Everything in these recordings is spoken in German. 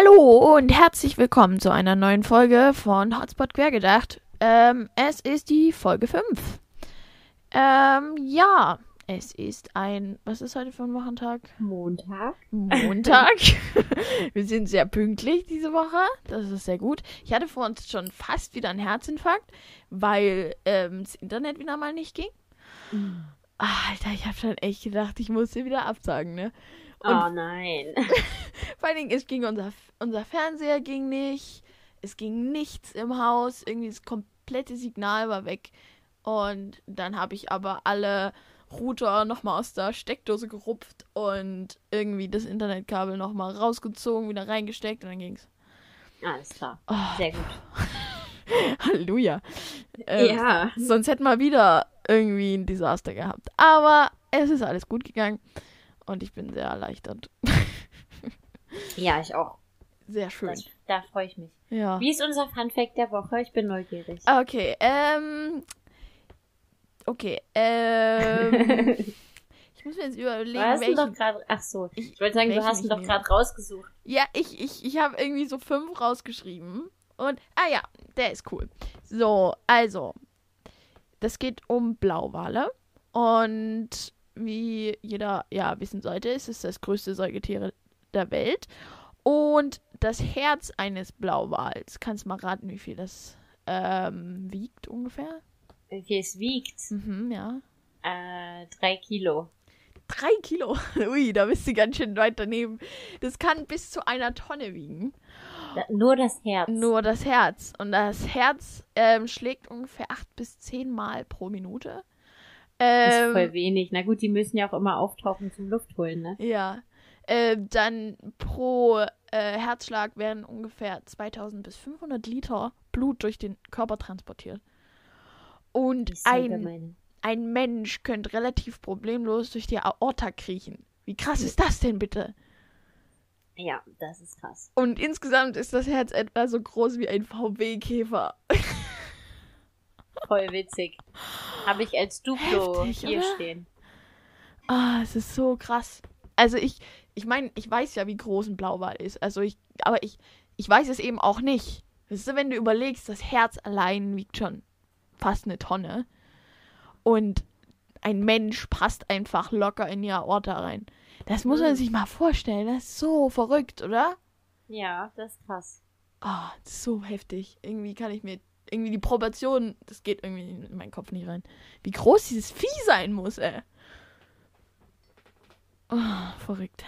Hallo und herzlich willkommen zu einer neuen Folge von Hotspot Quergedacht. Ähm, es ist die Folge 5. Ähm, ja, es ist ein, was ist heute für ein Wochentag? Montag. Montag. Wir sind sehr pünktlich diese Woche. Das ist sehr gut. Ich hatte vor uns schon fast wieder einen Herzinfarkt, weil ähm, das Internet wieder mal nicht ging. Mhm. Alter, ich habe schon echt gedacht, ich musste wieder absagen, ne? Und Oh nein. vor allen Dingen, es ging unser, unser Fernseher ging nicht, es ging nichts im Haus, irgendwie das komplette Signal war weg. Und dann habe ich aber alle Router nochmal aus der Steckdose gerupft und irgendwie das Internetkabel nochmal rausgezogen, wieder reingesteckt und dann ging's. Alles klar. Oh, Sehr gut. Halleluja. Ähm, ja. Sonst hätten wir wieder irgendwie ein Desaster gehabt. Aber es ist alles gut gegangen und ich bin sehr erleichtert. Ja, ich auch. Sehr schön. Das, da freue ich mich. Ja. Wie ist unser Fun Fact der Woche? Ich bin neugierig. Okay, ähm. Okay, ähm. ich muss mir jetzt überlegen, du hast ihn doch welchen. gerade. Ach so. Ich- Ich wollte sagen, du welchen hast ihn doch gerade rausgesucht. Ja, ich, ich, ich habe irgendwie so fünf rausgeschrieben. Und, ah ja, der ist cool. So, also. Das geht um Blauwale. Und wie jeder ja wissen sollte, ist es das größte Säugetier der Welt. Und das Herz eines Blauwals, kannst du mal raten, wie viel das ähm, wiegt ungefähr? Wie viel es wiegt? Mhm, ja. Äh, drei Kilo. Drei Kilo. Ui, da bist du ganz schön weit daneben. Das kann bis zu einer Tonne wiegen. Da, nur das Herz. Nur das Herz. Und das Herz ähm, schlägt ungefähr acht bis zehn Mal pro Minute. Das ist Ähm, voll wenig. Na gut, die müssen ja auch immer auftauchen zum Luft holen, ne? ja. Ähm, dann pro äh, Herzschlag werden ungefähr 2000 bis 500 Liter Blut durch den Körper transportiert. Und ein, ein Mensch könnte relativ problemlos durch die Aorta kriechen. Wie krass ist das denn bitte? Ja, das ist krass. Und insgesamt ist das Herz etwa so groß wie ein VW-Käfer. Voll witzig. Habe ich als Duplo Heftig, hier oder? stehen. Ah, es ist so krass. Also ich, ich meine, ich weiß ja, wie groß ein Blauwal ist. Also ich, aber ich, ich weiß es eben auch nicht. Weißt du, wenn du überlegst, das Herz allein wiegt schon fast eine Tonne. Und ein Mensch passt einfach locker in die Aorta rein. Das muss man Mhm. sich mal vorstellen. Das ist so verrückt, oder? Ja, das ist krass. Ah, ist so heftig. Irgendwie kann ich mir, irgendwie die Proportionen, das geht irgendwie in meinen Kopf nicht rein. Wie groß dieses Vieh sein muss, ey. Ah, verrückt.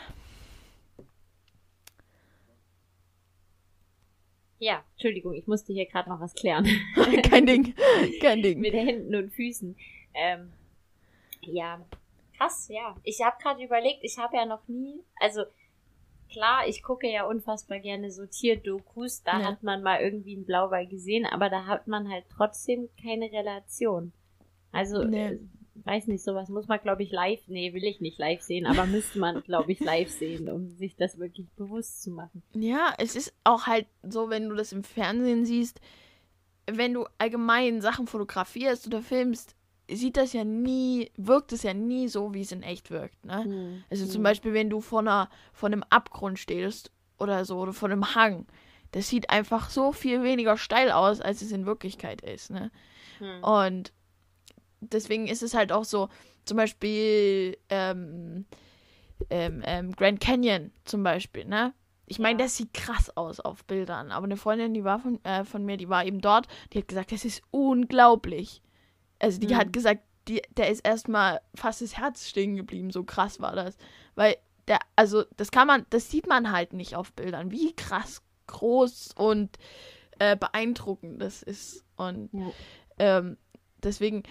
Ja, Entschuldigung, ich musste hier gerade noch was klären. Kein Ding. Kein Ding. Mit Händen und Füßen. Ähm, ja, krass, ja. Ich habe gerade überlegt, ich habe ja noch nie, also klar, ich gucke ja unfassbar gerne so Tierdokus, da Ja. hat man mal irgendwie einen Blauwal gesehen, aber da hat man halt trotzdem keine Relation. Also, Nee. äh, weiß nicht, sowas muss man, glaube ich, live, nee, will ich nicht live sehen, aber müsste man, glaube ich, live sehen, um sich das wirklich bewusst zu machen. Ja, es ist auch halt so, wenn du das im Fernsehen siehst, wenn du allgemein Sachen fotografierst oder filmst, sieht das ja nie, wirkt es ja nie so, wie es in echt wirkt, ne? Also zum Mhm. Beispiel, wenn du vor, einer, vor einem Abgrund stehst oder so, oder vor einem Hang, das sieht einfach so viel weniger steil aus, als es in Wirklichkeit ist, ne? Hm. Und deswegen ist es halt auch so, zum Beispiel ähm, ähm, ähm, Grand Canyon zum Beispiel, ne? Ich meine, Ja. das sieht krass aus auf Bildern, aber eine Freundin, die war von, äh, von mir, die war eben dort, die hat gesagt, das ist unglaublich. Also die Mhm. hat gesagt, die, der ist erstmal fast das Herz stehen geblieben, so krass war das. Weil der, also das kann man, das sieht man halt nicht auf Bildern, wie krass groß und äh, beeindruckend das ist. Und Ja. ähm, deswegen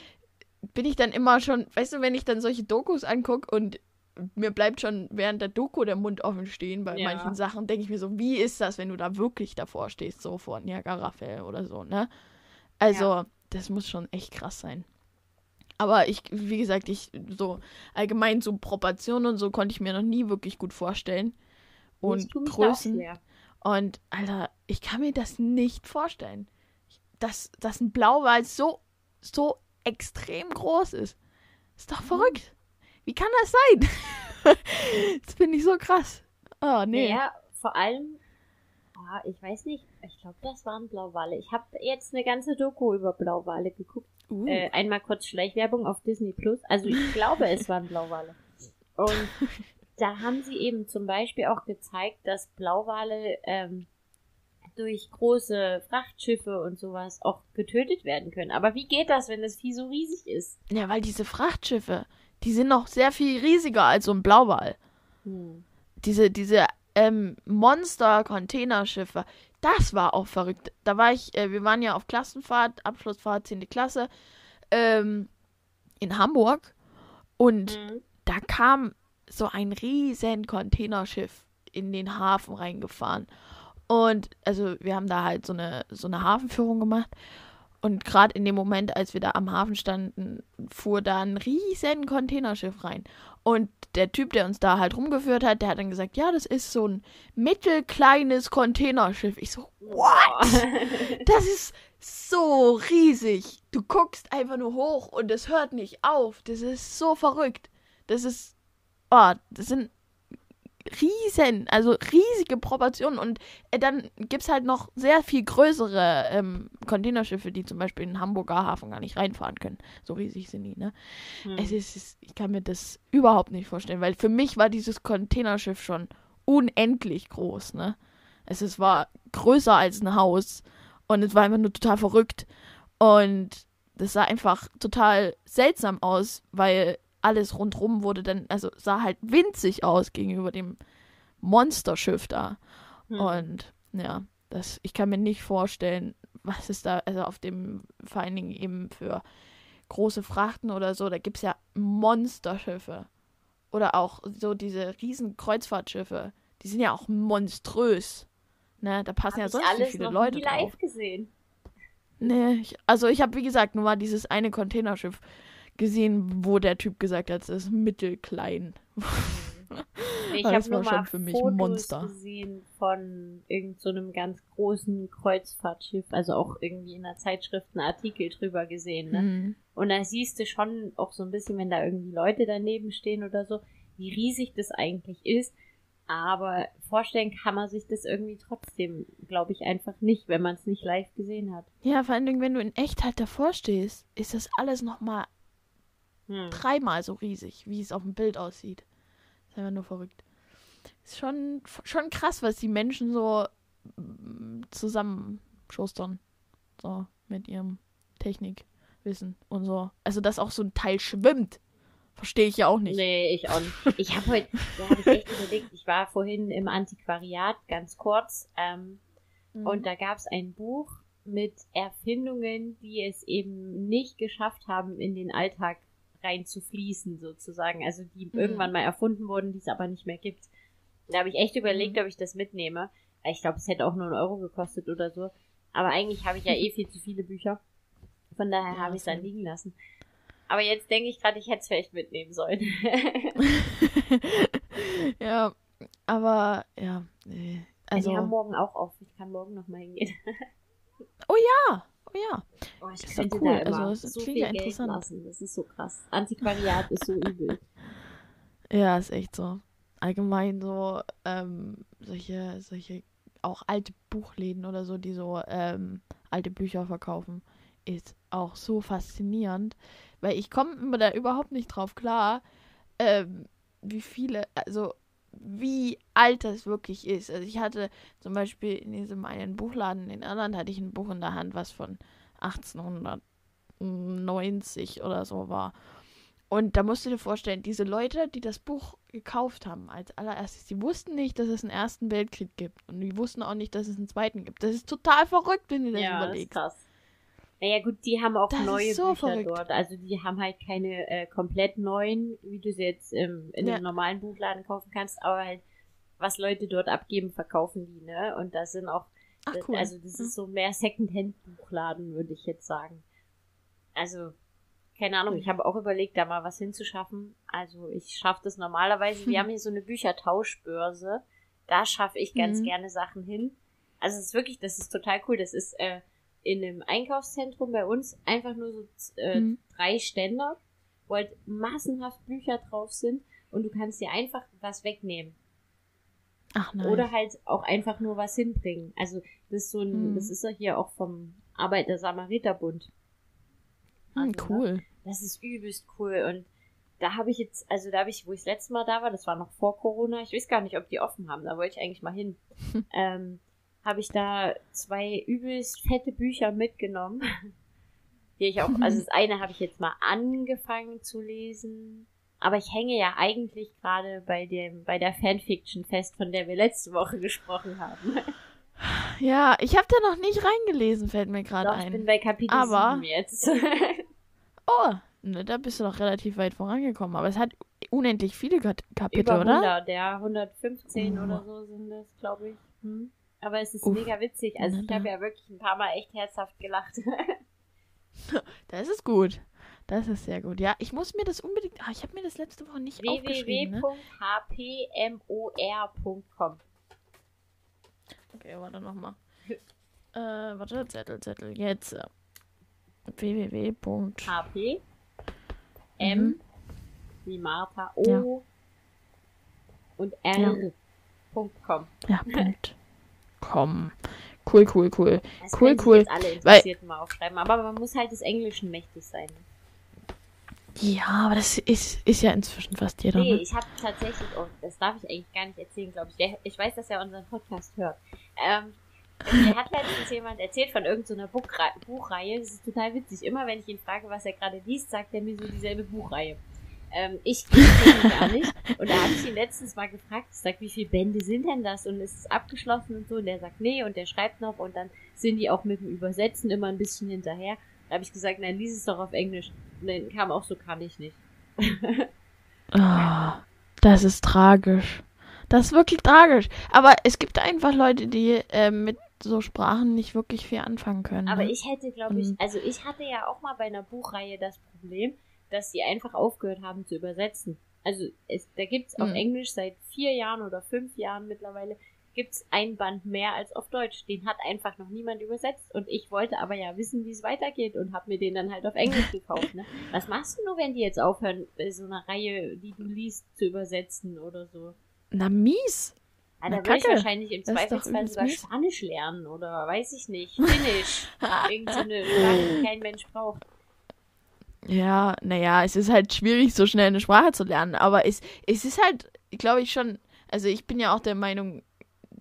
bin ich dann immer schon, weißt du, wenn ich dann solche Dokus angucke und mir bleibt schon während der Doku der Mund offen stehen bei Ja. manchen Sachen, denke ich mir so, wie ist das, wenn du da wirklich davor stehst, so vor Niagara-Fell oder so, ne? Also, das muss schon echt krass sein. Aber ich, wie gesagt, ich so allgemein so Proportionen und so konnte ich mir noch nie wirklich gut vorstellen. Und Größen. Und Alter, ich kann mir das nicht vorstellen. Dass, dass ein Blauwal so, so extrem groß ist. Ist doch verrückt. Wie kann das sein? das finde ich so krass. Oh, nee. Naja, vor allem, Ah, ich weiß nicht. Ich glaube, das waren Blauwale. Ich habe jetzt eine ganze Doku über Blauwale geguckt. Uh. Äh, einmal kurz Schleichwerbung auf Disney Plus. Also ich glaube, es waren Blauwale. Und da haben sie eben zum Beispiel auch gezeigt, dass Blauwale ähm, durch große Frachtschiffe und sowas auch getötet werden können. Aber wie geht das, wenn das Vieh so riesig ist? Ja, weil diese Frachtschiffe, die sind noch sehr viel riesiger als so ein Blauwal. Hm. Diese, diese ähm, Monster-Containerschiffe, das war auch verrückt. Da war ich, äh, wir waren ja auf Klassenfahrt, Abschlussfahrt, 10. Klasse, ähm, in Hamburg. Und Mhm. da kam so ein riesen Containerschiff in den Hafen reingefahren. Und also wir haben da halt so eine, so eine Hafenführung gemacht. Und gerade in dem Moment, als wir da am Hafen standen, fuhr da ein riesen Containerschiff rein. Und der Typ, der uns da halt rumgeführt hat, der hat dann gesagt, ja, das ist so ein mittelkleines Containerschiff. Ich so, what? Das ist so riesig. Du guckst einfach nur hoch und es hört nicht auf. Das ist so verrückt. Das ist, oh, das sind riesen, also riesige Proportionen. Und äh, dann gibt es halt noch sehr viel größere ähm, Containerschiffe, die zum Beispiel in den Hamburger Hafen gar nicht reinfahren können. So riesig sind die, ne? Hm. Es ist, ich kann mir das überhaupt nicht vorstellen, weil für mich war dieses Containerschiff schon unendlich groß, ne? Es ist, war größer als ein Haus und es war einfach nur total verrückt und das sah einfach total seltsam aus, weil alles rundrum wurde dann, also sah halt winzig aus gegenüber dem Monsterschiff da. Hm. Und ja, das, ich kann mir nicht vorstellen, was es da, also auf dem, vor allen Dingen eben für große Frachten oder so, da gibt es ja Monsterschiffe. Oder auch so diese riesen Kreuzfahrtschiffe. Die sind ja auch monströs. Ne, da passen Hab ja sonst alles viele noch Leute nie drauf. live gesehen. Nee, ich, also ich habe, wie gesagt, nur mal dieses eine Containerschiff gesehen, wo der Typ gesagt hat, es ist mittelklein. Ich Das habe nur war schon mal für mich Fotos Monster. gesehen von irgend so einem ganz großen Kreuzfahrtschiff, also auch irgendwie in der Zeitschrift einen Artikel drüber gesehen. Ne? Mhm. Und da siehst du schon auch so ein bisschen, wenn da irgendwie Leute daneben stehen oder so, wie riesig das eigentlich ist. Aber vorstellen kann man sich das irgendwie trotzdem, glaube ich, einfach nicht, wenn man es nicht live gesehen hat. Ja, vor allen Dingen, wenn du in echt halt davor stehst, ist das alles nochmal Hm. dreimal so riesig, wie es auf dem Bild aussieht. Ist einfach nur verrückt. Ist schon, schon krass, was die Menschen so mm, zusammenschustern. So, mit ihrem Technikwissen und so. Also, dass auch so ein Teil schwimmt. Verstehe ich ja auch nicht. Nee, ich auch nicht. Ich habe heute, da habe ich echt überlegt, ich war vorhin im Antiquariat, ganz kurz, ähm, Mhm. und da gab es ein Buch mit Erfindungen, die es eben nicht geschafft haben, in den Alltag reinzufließen, sozusagen. Also die Mhm. irgendwann mal erfunden wurden, die es aber nicht mehr gibt. Da habe ich echt überlegt, Mhm. ob ich das mitnehme. Ich glaube, es hätte auch nur einen Euro gekostet oder so. Aber eigentlich habe ich ja eh viel zu viele Bücher. Von daher Ja, habe ich es dann liegen lassen. Aber jetzt denke ich gerade, ich hätte es vielleicht mitnehmen sollen. ja, aber ja, nee. Also, haben Also, morgen auch auf. Ich kann morgen noch mal hingehen. oh ja, oh ja. Oh, ich ist könnte cool. da immer Also, so viel Geld interessant. lassen. Das ist so krass. Antiquariat ist so übel. Ja, ist echt so. Allgemein so, ähm, solche, solche, auch alte Buchläden oder so, die so ähm, alte Bücher verkaufen, ist auch so faszinierend, weil ich komme immer da überhaupt nicht drauf klar, ähm, wie viele, also wie alt das wirklich ist. Also ich hatte zum Beispiel in diesem einen Buchladen in Irland hatte ich ein Buch in der Hand, was von 1890 oder so war. Und da musst du dir vorstellen, diese Leute, die das Buch gekauft haben als allererstes, die wussten nicht, dass es einen Ersten Weltkrieg gibt. Und die wussten auch nicht, dass es einen Zweiten gibt. Das ist total verrückt, wenn du das ja, ist überlegst. krass. Naja gut, die haben auch Das neue so Bücher verrückt. dort. Also die haben halt keine äh, komplett neuen, wie du sie jetzt ähm, in Ja. einem normalen Buchladen kaufen kannst, aber halt, was Leute dort abgeben, verkaufen die, ne? Und das sind auch, Ach das, cool. also das ist so mehr Secondhand-Buchladen, würde ich jetzt sagen. Also, keine Ahnung, ich habe auch überlegt, da mal was hinzuschaffen. Also ich schaffe das normalerweise. Wir haben hier so eine Büchertauschbörse. Da schaffe ich ganz Mhm. gerne Sachen hin. Also es ist wirklich, das ist total cool. Das ist äh, in einem Einkaufszentrum bei uns einfach nur so äh, Mhm. drei Ständer, wo halt massenhaft Bücher drauf sind und du kannst dir einfach was wegnehmen. Ach nein. Oder halt auch einfach nur was hinbringen. Also das ist so ein, Mhm. das ist ja hier auch vom Arbeiter-Samariter-Bund. Hm, Also, ne? cool. Das ist übelst cool. Und da habe ich jetzt, also da habe ich, wo ich das letzte Mal da war, das war noch vor Corona, ich weiß gar nicht, ob die offen haben, da wollte ich eigentlich mal hin. ähm, habe ich da zwei übelst fette Bücher mitgenommen. Die ich auch, also das eine habe ich jetzt mal angefangen zu lesen. Aber ich hänge ja eigentlich gerade bei dem, bei der Fanfiction fest, von der wir letzte Woche gesprochen haben. Ja, ich habe da noch nicht reingelesen, fällt mir gerade Doch, ich bin ein. bei Kapitel Aber- 7 jetzt. Oh, ne, da bist du doch relativ weit vorangekommen. Aber es hat unendlich viele Kapitel, Über oder? 100, ja, 115 Oh. oder so sind das, glaube ich. Hm. Aber es ist Uff. mega witzig. Also ich habe ja wirklich ein paar Mal echt herzhaft gelacht. Das ist gut. Das ist sehr gut. Ja, ich muss mir das unbedingt. Ah, ich habe mir das letzte Woche nicht aufgeschrieben. Ne? www.hpmor.com Okay, warte nochmal. Äh, warte, Zettel, Zettel. Jetzt. www. HP M Mhm. wie Martha O Ja. und R. Punkt .com. Ja, Punkt. Komm. Cool, cool, cool. Das Cool, cool. Alle Interessierten mal aufschreiben. Aber man muss halt des Englischen mächtig sein. Ja, aber das ist, ist ja inzwischen fast jeder. Nee, Ne? ich habe tatsächlich, oh, das darf ich eigentlich gar nicht erzählen, glaube ich. Der, ich weiß, dass er unseren Podcast hört. Ähm, mir hat letztens jemand erzählt von irgendeiner Buchrei Buchreihe. Das ist total witzig. Immer wenn ich ihn frage, was er gerade liest, sagt er mir so dieselbe Buchreihe. Ähm, ich kenne ihn gar nicht. Und da habe ich ihn letztens mal gefragt, ich sag, wie viele Bände sind denn das? Und ist es abgeschlossen und so? Und der sagt, nee, und der schreibt noch und dann sind die auch mit dem Übersetzen immer ein bisschen hinterher. Da habe ich gesagt, nein, lies es doch auf Englisch. Und dann kam auch so, kann ich nicht. Ah, das ist tragisch. Das ist wirklich tragisch. Aber es gibt einfach Leute, die äh, mit so Sprachen nicht wirklich viel anfangen können. Aber ne? ich hätte, glaube ich, also ich hatte ja auch mal bei einer Buchreihe das Problem, dass sie einfach aufgehört haben zu übersetzen. Also es, da gibt's auf Mhm. Englisch seit vier Jahren oder fünf Jahren mittlerweile gibt's ein Band mehr als auf Deutsch. Den hat einfach noch niemand übersetzt und ich wollte aber ja wissen, wie es weitergeht und habe mir den dann halt auf Englisch gekauft. Ne? Was machst du nur, wenn die jetzt aufhören, äh, so eine Reihe, die du liest, zu übersetzen oder so? Na, mies. Ja, da würde ich wahrscheinlich im Zweifelsfall sogar mies. Spanisch lernen oder weiß ich nicht, Finnisch. Irgend so eine Sprache, die kein Mensch braucht. Ja, naja, es ist halt schwierig, so schnell eine Sprache zu lernen. Aber es, es ist halt, glaube ich, schon. Also, ich bin ja auch der Meinung,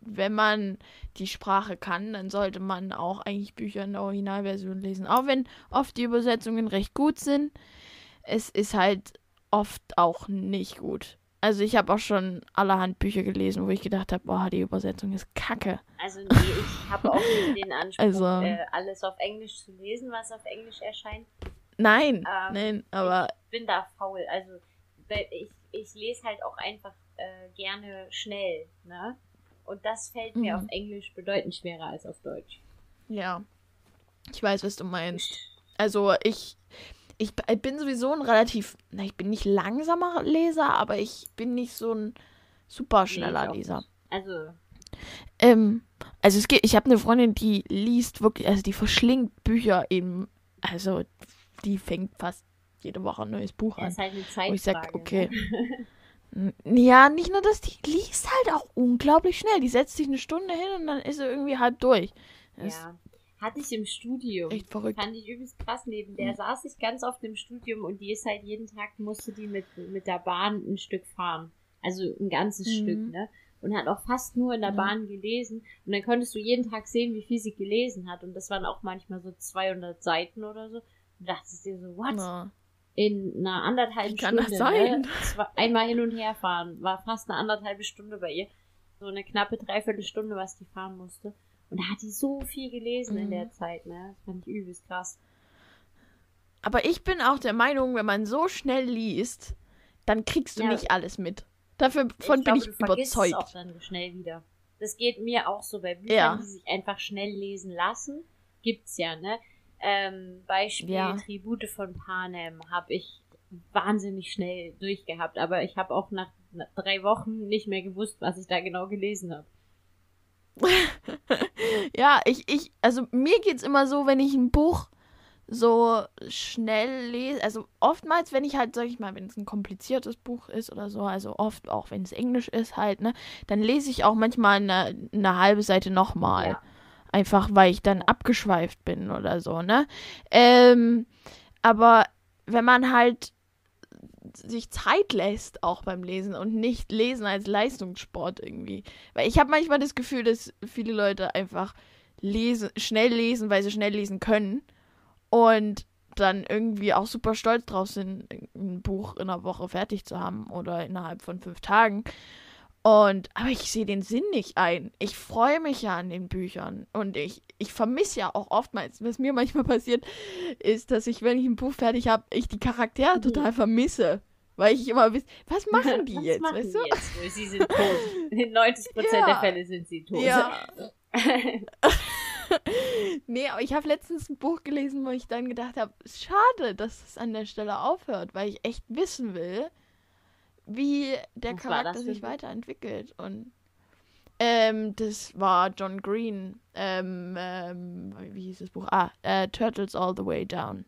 wenn man die Sprache kann, dann sollte man auch eigentlich Bücher in der Originalversion lesen. Auch wenn oft die Übersetzungen recht gut sind. Es ist halt oft auch nicht gut. Also, ich habe auch schon allerhand Bücher gelesen, wo ich gedacht habe, boah, die Übersetzung ist kacke. Also nee, ich habe auch nicht den Anspruch, Also- äh, alles auf Englisch zu lesen, was auf Englisch erscheint. Nein, Ähm, nein, aber Ich bin da faul. Also ich, ich lese halt auch einfach äh, gerne schnell, ne? Und das fällt mir Mhm. auf Englisch bedeutend schwerer als auf Deutsch. ja. Ich weiß, was du meinst. Also ich, ich b- bin sowieso ein relativ, na, ich bin nicht langsamer Leser, aber ich bin nicht so ein super Nee, schneller ich auch Leser. Also, Ähm, also es geht, ich habe eine Freundin, die liest wirklich, also die verschlingt Bücher eben, also die fängt fast jede Woche ein neues Buch an. ist halt eine Wo Zeitfrage. ich sag, okay. Ja, nicht nur das, die liest halt auch unglaublich schnell. Die setzt sich eine Stunde hin und dann ist sie irgendwie halb durch. Das Ja. Hatte ich im Studium. echt verrückt. Fand ich übelst krass. Neben der saß ich ganz oft im Studium und die ist halt jeden Tag, musste die mit, mit der Bahn ein Stück fahren. Also ein ganzes Mhm. Stück, ne? Und hat auch fast nur in der Ja. Bahn gelesen. Und dann konntest du jeden Tag sehen, wie viel sie gelesen hat. Und das waren auch manchmal so 200 Seiten oder so. Und dachtest dir so, what? Na, In einer anderthalben Wie kann Stunde. das sein? Ne? Zwei, einmal hin und her fahren. War fast eine anderthalbe Stunde bei ihr. So eine knappe Dreiviertelstunde, was die fahren musste. Und da hat die so viel gelesen in Mhm. der Zeit, ne? Das fand ich übelst krass. Aber ich bin auch der Meinung, wenn man so schnell liest, dann kriegst du Ja. nicht alles mit. Dafür von ich bin glaube, ich du vergisst es auch überzeugt. dann schnell wieder. Das geht mir auch so bei Büchern, Ja. die sich einfach schnell lesen lassen. Gibt's ja, ne? Ähm, Beispiel Ja. Tribute von Panem habe ich wahnsinnig schnell durchgehabt, aber ich habe auch nach, drei Wochen nicht mehr gewusst, was ich da genau gelesen habe. Ja, ich, ich, also mir geht's immer so, wenn ich ein Buch so schnell lese. Also oftmals, wenn ich halt, sag ich mal, wenn es ein kompliziertes Buch ist oder so, also oft auch wenn es Englisch ist halt, ne, dann lese ich auch manchmal eine, eine halbe Seite nochmal. Ja. Einfach weil ich dann abgeschweift bin oder so, ne? Ähm, aber wenn man halt sich Zeit lässt, auch beim Lesen und nicht lesen als Leistungssport irgendwie. Weil ich habe manchmal das Gefühl, dass viele Leute einfach lesen, schnell lesen, weil sie schnell lesen können und dann irgendwie auch super stolz drauf sind, ein Buch in einer Woche fertig zu haben oder innerhalb von fünf Tagen. Und, aber ich sehe den Sinn nicht ein. Ich freue mich ja an den Büchern. Und ich, ich vermisse ja auch oftmals, was mir manchmal passiert, ist, dass ich, wenn ich ein Buch fertig habe, ich die Charaktere mhm. total vermisse. Weil ich immer weiß, was machen die was jetzt? Machen weißt die du? jetzt? Sie sind tot. In 90% ja. der Fälle sind sie tot. Ja. nee, aber ich habe letztens ein Buch gelesen, wo ich dann gedacht habe, schade, dass es an der Stelle aufhört, weil ich echt wissen will, wie der Was Charakter sich weiterentwickelt. Und ähm, das war John Green. Ähm, ähm, wie hieß das Buch? Ah, äh, Turtles All the Way Down.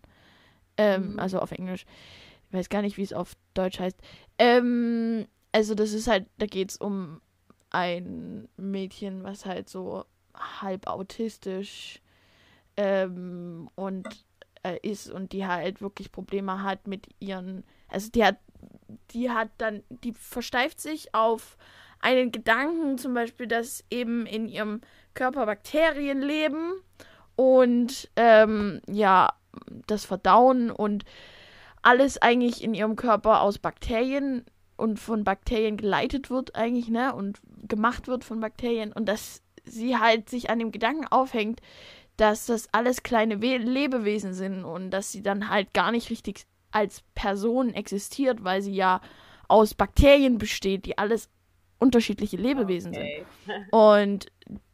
Ähm, mhm. Also auf Englisch. Ich weiß gar nicht, wie es auf Deutsch heißt. Ähm, also das ist halt, da geht es um ein Mädchen, was halt so halb autistisch ähm, und äh, ist und die halt wirklich Probleme hat mit ihren, also die hat, die hat dann, die versteift sich auf einen Gedanken, zum Beispiel, dass eben in ihrem Körper Bakterien leben und ähm, ja, das Verdauen und alles eigentlich in ihrem Körper aus Bakterien und von Bakterien geleitet wird eigentlich, ne? Und gemacht wird von Bakterien und dass sie halt sich an dem Gedanken aufhängt, dass das alles kleine We Lebewesen sind und dass sie dann halt gar nicht richtig als Person existiert, weil sie ja aus Bakterien besteht, die alles unterschiedliche Lebewesen okay. sind. Und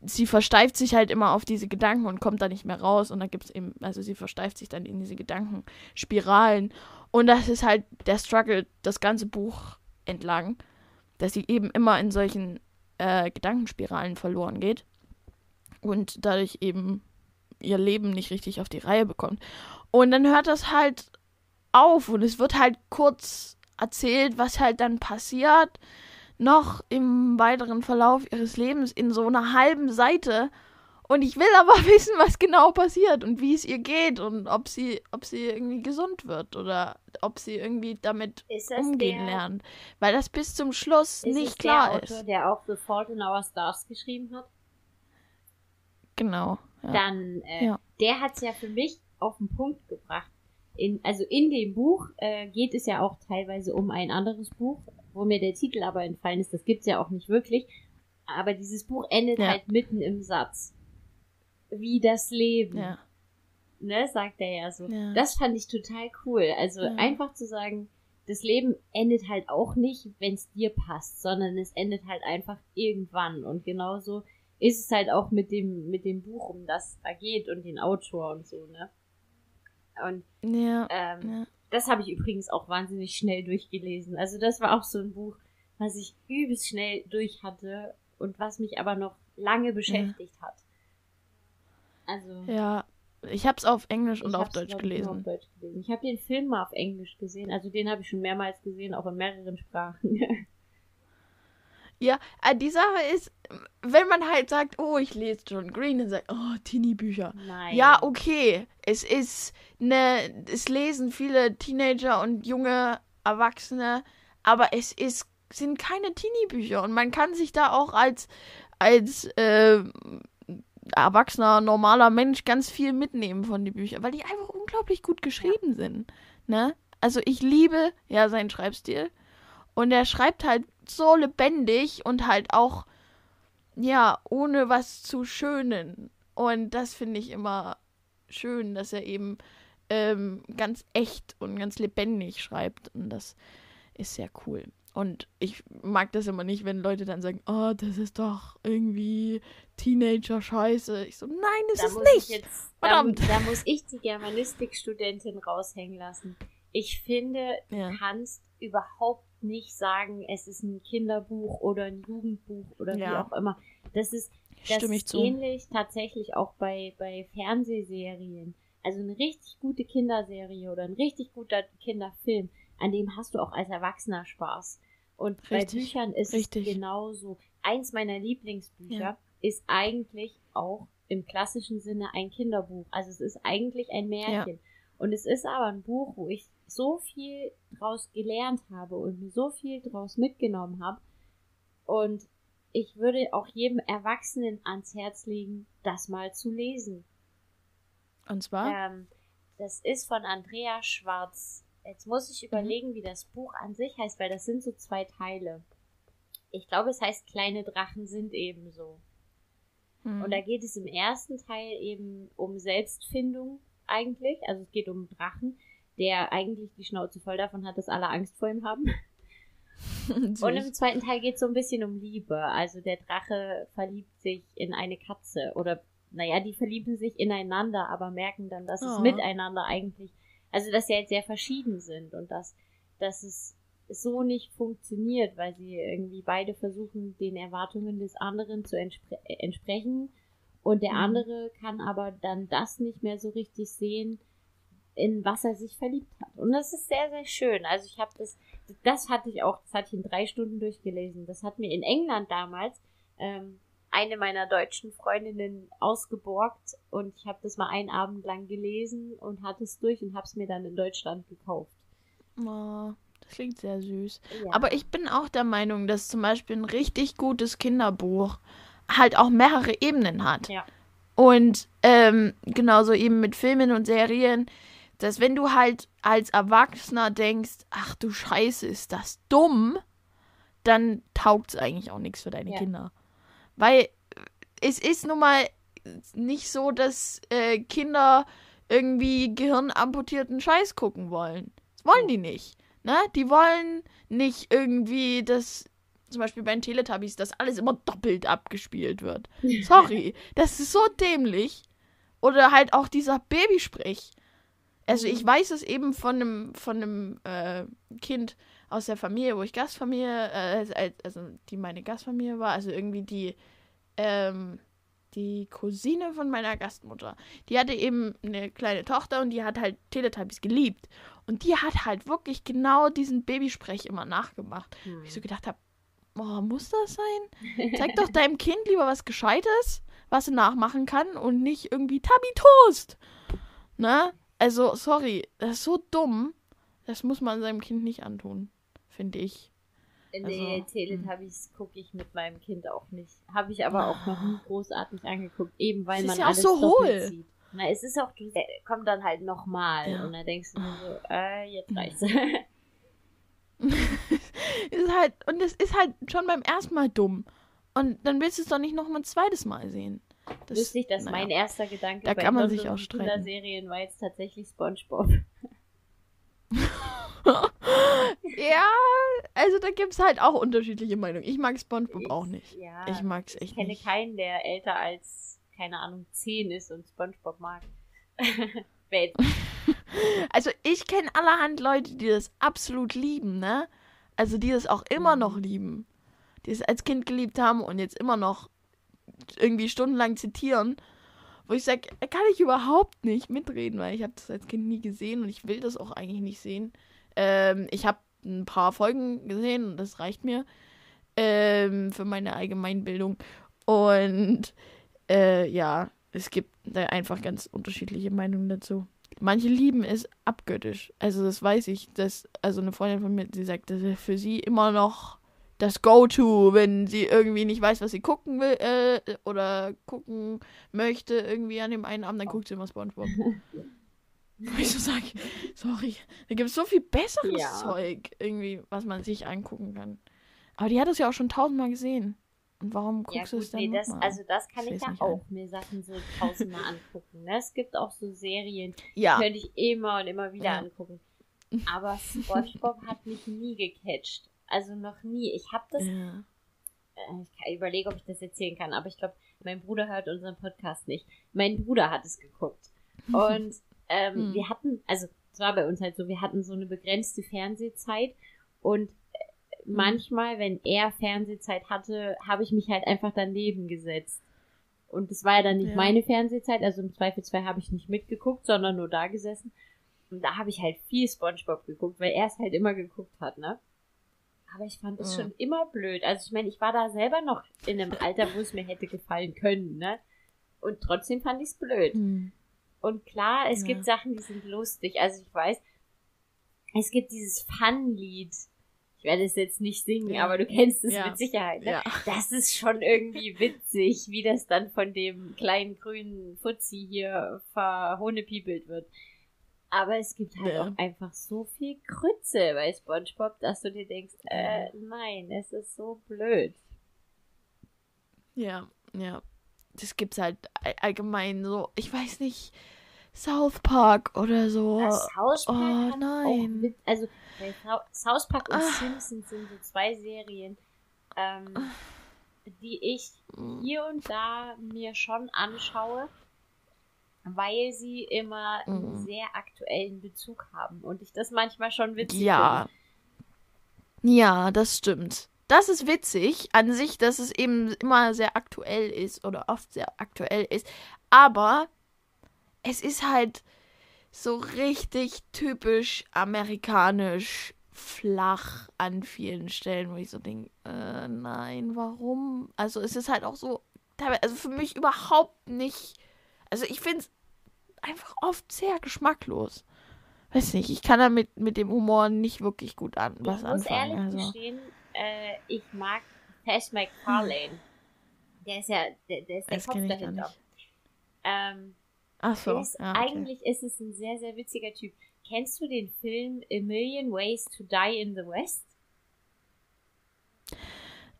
sie versteift sich halt immer auf diese Gedanken und kommt da nicht mehr raus. Und dann gibt es eben, also sie versteift sich dann in diese Gedankenspiralen. Und das ist halt der Struggle, das ganze Buch entlang, dass sie eben immer in solchen äh, Gedankenspiralen verloren geht und dadurch eben ihr Leben nicht richtig auf die Reihe bekommt. Und dann hört das halt auf und es wird halt kurz erzählt, was halt dann passiert, noch im weiteren Verlauf ihres Lebens in so einer halben Seite. Und ich will aber wissen, was genau passiert und wie es ihr geht und ob sie, ob sie irgendwie gesund wird oder ob sie irgendwie damit umgehen der, lernt. Weil das bis zum Schluss nicht klar der ist. Autor, der auch The Fault in Our Stars geschrieben hat? Genau. Ja. Dann, äh, ja. der hat es ja für mich auf den Punkt gebracht. In, also in dem Buch äh, geht es ja auch teilweise um ein anderes Buch, wo mir der Titel aber entfallen ist. Das gibt es ja auch nicht wirklich. Aber dieses Buch endet ja. halt mitten im Satz wie das Leben. Ja. Ne, sagt er ja so. Ja. Das fand ich total cool. Also einfach zu sagen, das Leben endet halt auch nicht, wenn es dir passt, sondern es endet halt einfach irgendwann. Und genauso ist es halt auch mit dem, mit dem Buch, um das da geht und den Autor und so, ne? Und ja, ähm, ja. das habe ich übrigens auch wahnsinnig schnell durchgelesen. Also das war auch so ein Buch, was ich übelst schnell durch hatte und was mich aber noch lange beschäftigt ja. hat. Also. Ja, ich habe es auf Englisch und auf Deutsch gelesen. Auf Deutsch gelesen. Ich habe den Film mal auf Englisch gesehen. Also den habe ich schon mehrmals gesehen, auch in mehreren Sprachen. ja, äh, die Sache ist, wenn man halt sagt, oh, ich lese John Green, dann sagt, oh, Teenie-Bücher. Nein. Ja, okay. Es ist ne, es lesen viele Teenager und junge Erwachsene, aber es ist sind keine Teenie-Bücher und man kann sich da auch als als äh, erwachsener, normaler Mensch ganz viel mitnehmen von den Büchern, weil die einfach unglaublich gut geschrieben ja. sind. Ne? Also ich liebe ja seinen Schreibstil. Und er schreibt halt so lebendig und halt auch, ja, ohne was zu schönen. Und das finde ich immer schön, dass er eben ähm, ganz echt und ganz lebendig schreibt. Und das ist sehr cool. Und ich mag das immer nicht, wenn Leute dann sagen, oh, das ist doch irgendwie Teenager-Scheiße. Ich so, nein, ist da es nicht. Jetzt, Verdammt. Da, da, muss ich die Germanistik-Studentin raushängen lassen. Ich finde, ja. du kannst überhaupt nicht sagen, es ist ein Kinderbuch oder ein Jugendbuch oder ja. wie auch immer. Das ist, das ist ähnlich tatsächlich auch bei, bei Fernsehserien. Also eine richtig gute Kinderserie oder ein richtig guter Kinderfilm, an dem hast du auch als Erwachsener Spaß. Und richtig, bei Büchern ist richtig. es genauso. Eins meiner Lieblingsbücher ja. ist eigentlich auch im klassischen Sinne ein Kinderbuch. Also es ist eigentlich ein Märchen. Ja. Und es ist aber ein Buch, wo ich so viel draus gelernt habe und mir so viel draus mitgenommen habe. Und ich würde auch jedem Erwachsenen ans Herz legen, das mal zu lesen. Und zwar? Ähm, das ist von Andrea Schwarz. Jetzt muss ich mhm. überlegen, mhm. wie das Buch an sich heißt, weil das sind so zwei Teile. Ich glaube, es heißt Kleine Drachen sind ebenso. Mhm. Und da geht es im ersten Teil eben um Selbstfindung eigentlich. Also es geht um Drachen, der eigentlich die Schnauze voll davon hat, dass alle Angst vor ihm haben. Und im zweiten Teil geht es so ein bisschen um Liebe. Also der Drache verliebt sich in eine Katze oder naja, die verlieben sich ineinander, aber merken dann, dass oh. es miteinander eigentlich, also dass sie halt sehr verschieden sind und dass, dass es so nicht funktioniert, weil sie irgendwie beide versuchen, den Erwartungen des anderen zu entspre entsprechen und der mhm. andere kann aber dann das nicht mehr so richtig sehen, in was er sich verliebt hat. Und das ist sehr, sehr schön. Also ich habe das, das hatte ich auch, das hatte ich in drei Stunden durchgelesen. Das hat mir in England damals ähm, eine meiner deutschen Freundinnen ausgeborgt und ich habe das mal einen Abend lang gelesen und hatte es durch und habe es mir dann in Deutschland gekauft. Oh, das klingt sehr süß. Ja. Aber ich bin auch der Meinung, dass zum Beispiel ein richtig gutes Kinderbuch halt auch mehrere Ebenen hat. Ja. Und ähm, genauso eben mit Filmen und Serien, dass wenn du halt als Erwachsener denkst, ach du Scheiße, ist das dumm, dann taugt es eigentlich auch nichts für deine ja. Kinder. Weil es ist nun mal nicht so, dass äh, Kinder irgendwie gehirnamputierten Scheiß gucken wollen. Das wollen die nicht. Ne? Die wollen nicht irgendwie, dass zum Beispiel bei den Teletubbies, dass alles immer doppelt abgespielt wird. Sorry, das ist so dämlich. Oder halt auch dieser Babysprech. Also ich mhm. weiß es eben von einem von einem äh, Kind aus der Familie, wo ich Gastfamilie, äh, also die meine Gastfamilie war, also irgendwie die ähm, die Cousine von meiner Gastmutter. Die hatte eben eine kleine Tochter und die hat halt Teletubbies geliebt. Und die hat halt wirklich genau diesen Babysprech immer nachgemacht. Hm. Ich so gedacht habe, oh, muss das sein? Zeig doch deinem Kind lieber was Gescheites, was er nachmachen kann und nicht irgendwie Tabi Toast. Ne? Also, sorry, das ist so dumm. Das muss man seinem Kind nicht antun, finde ich. Nee, also, Teletubbies gucke ich mit meinem Kind auch nicht. Habe ich aber auch noch nie großartig angeguckt, eben weil man ja alles so hohl. sieht. Na, es ist auch, du kommt dann halt nochmal ja. und dann denkst du so, äh, jetzt reicht's. ist halt, und es ist halt schon beim ersten Mal dumm. Und dann willst du es doch nicht noch mal ein zweites Mal sehen. Das, Lustig, dass naja, mein erster Gedanke da kann man sich auch streiten. Serien war jetzt tatsächlich Spongebob. ja, also da gibt es halt auch unterschiedliche Meinungen. Ich mag Spongebob ich, auch nicht. Ja, ich mag es echt Ich kenne nicht. keinen, der älter als, keine Ahnung, 10 ist und Spongebob mag. also ich kenne allerhand Leute, die das absolut lieben, ne? Also die das auch immer noch mhm. lieben. Die es als Kind geliebt haben und jetzt immer noch irgendwie stundenlang zitieren. Wo ich sage, kann ich überhaupt nicht mitreden, weil ich habe das als Kind nie gesehen und ich will das auch eigentlich nicht sehen. Ähm, ich habe ein paar Folgen gesehen und das reicht mir ähm, für meine Allgemeinbildung. Und äh, ja, es gibt da einfach ganz unterschiedliche Meinungen dazu. Manche lieben es abgöttisch. Also das weiß ich. Dass, also eine Freundin von mir, die sagt, das ist für sie immer noch das Go-To, wenn sie irgendwie nicht weiß, was sie gucken will äh, oder gucken möchte irgendwie an dem einen Abend, dann guckt sie immer Spongebob. Wo ich so sage, sorry, da gibt es so viel besseres ja. Zeug irgendwie, was man sich angucken kann. Aber die hat es ja auch schon tausendmal gesehen. Und warum guckst ja, du es dann nee, das, Also das kann ich, ich ja auch an. mir Sachen so tausendmal angucken. Ne? Es gibt auch so Serien, ja. die könnte ich immer und immer wieder ja. angucken. Aber SpongeBob hat mich nie gecatcht. Also noch nie. Ich habe das. Ja. Äh, ich überlege, ob ich das erzählen kann, aber ich glaube, mein Bruder hört unseren Podcast nicht. Mein Bruder hat es geguckt. Und ähm, hm. wir hatten, also es war bei uns halt so, wir hatten so eine begrenzte Fernsehzeit und. Manchmal, wenn er Fernsehzeit hatte, habe ich mich halt einfach daneben gesetzt. Und es war ja dann nicht Ja. meine Fernsehzeit, also im Zweifelsfall habe ich nicht mitgeguckt, sondern nur da gesessen. Und da habe ich halt viel Spongebob geguckt, weil er es halt immer geguckt hat, ne? Aber ich fand es Mhm. schon immer blöd. Also ich meine, ich war da selber noch in einem Alter, wo es mir hätte gefallen können, ne? Und trotzdem fand ich es blöd. Hm. Und klar, es Ja. gibt Sachen, die sind lustig. Also ich weiß, es gibt dieses Fun-Lied. Ich werde es jetzt nicht singen, Ja. aber du kennst es Ja. mit Sicherheit. Ne? Ja. Das ist schon irgendwie witzig, wie das dann von dem kleinen grünen Fuzzi hier verhohnepiepelt wird. Aber es gibt halt auch einfach so viel Krütze bei SpongeBob, dass du dir denkst, äh, nein, es ist so blöd. Ja, ja. Das gibt's halt all- allgemein so, ich weiß nicht, South Park oder so. Das South Park oh, nein. mit, also Sau- South Park und Ah. Simpsons sind so zwei Serien, ähm, die ich Mm. hier und da mir schon anschaue, weil sie immer einen Mhm. sehr aktuellen Bezug haben und ich das manchmal schon witzig Ja. Ja, das stimmt. Das ist witzig an sich, dass es eben immer sehr aktuell ist oder oft sehr aktuell ist. Aber es ist halt so richtig typisch amerikanisch flach an vielen Stellen, wo ich so denke, äh, nein, warum? Also es ist halt auch so, also für mich überhaupt nicht, also ich finde es einfach oft sehr geschmacklos. Weiß nicht, ich kann damit mit dem Humor nicht wirklich gut an, Ich was muss anfangen. ehrlich Also. gestehen, äh, ich mag Tess McFarlane. Der ist ja, der, der ist der Das Kopf ich dahinter. Ähm, Ach so. Ist, ja, okay. Eigentlich ist es ein sehr, sehr witziger Typ. Kennst du den Film A Million Ways to Die in the West?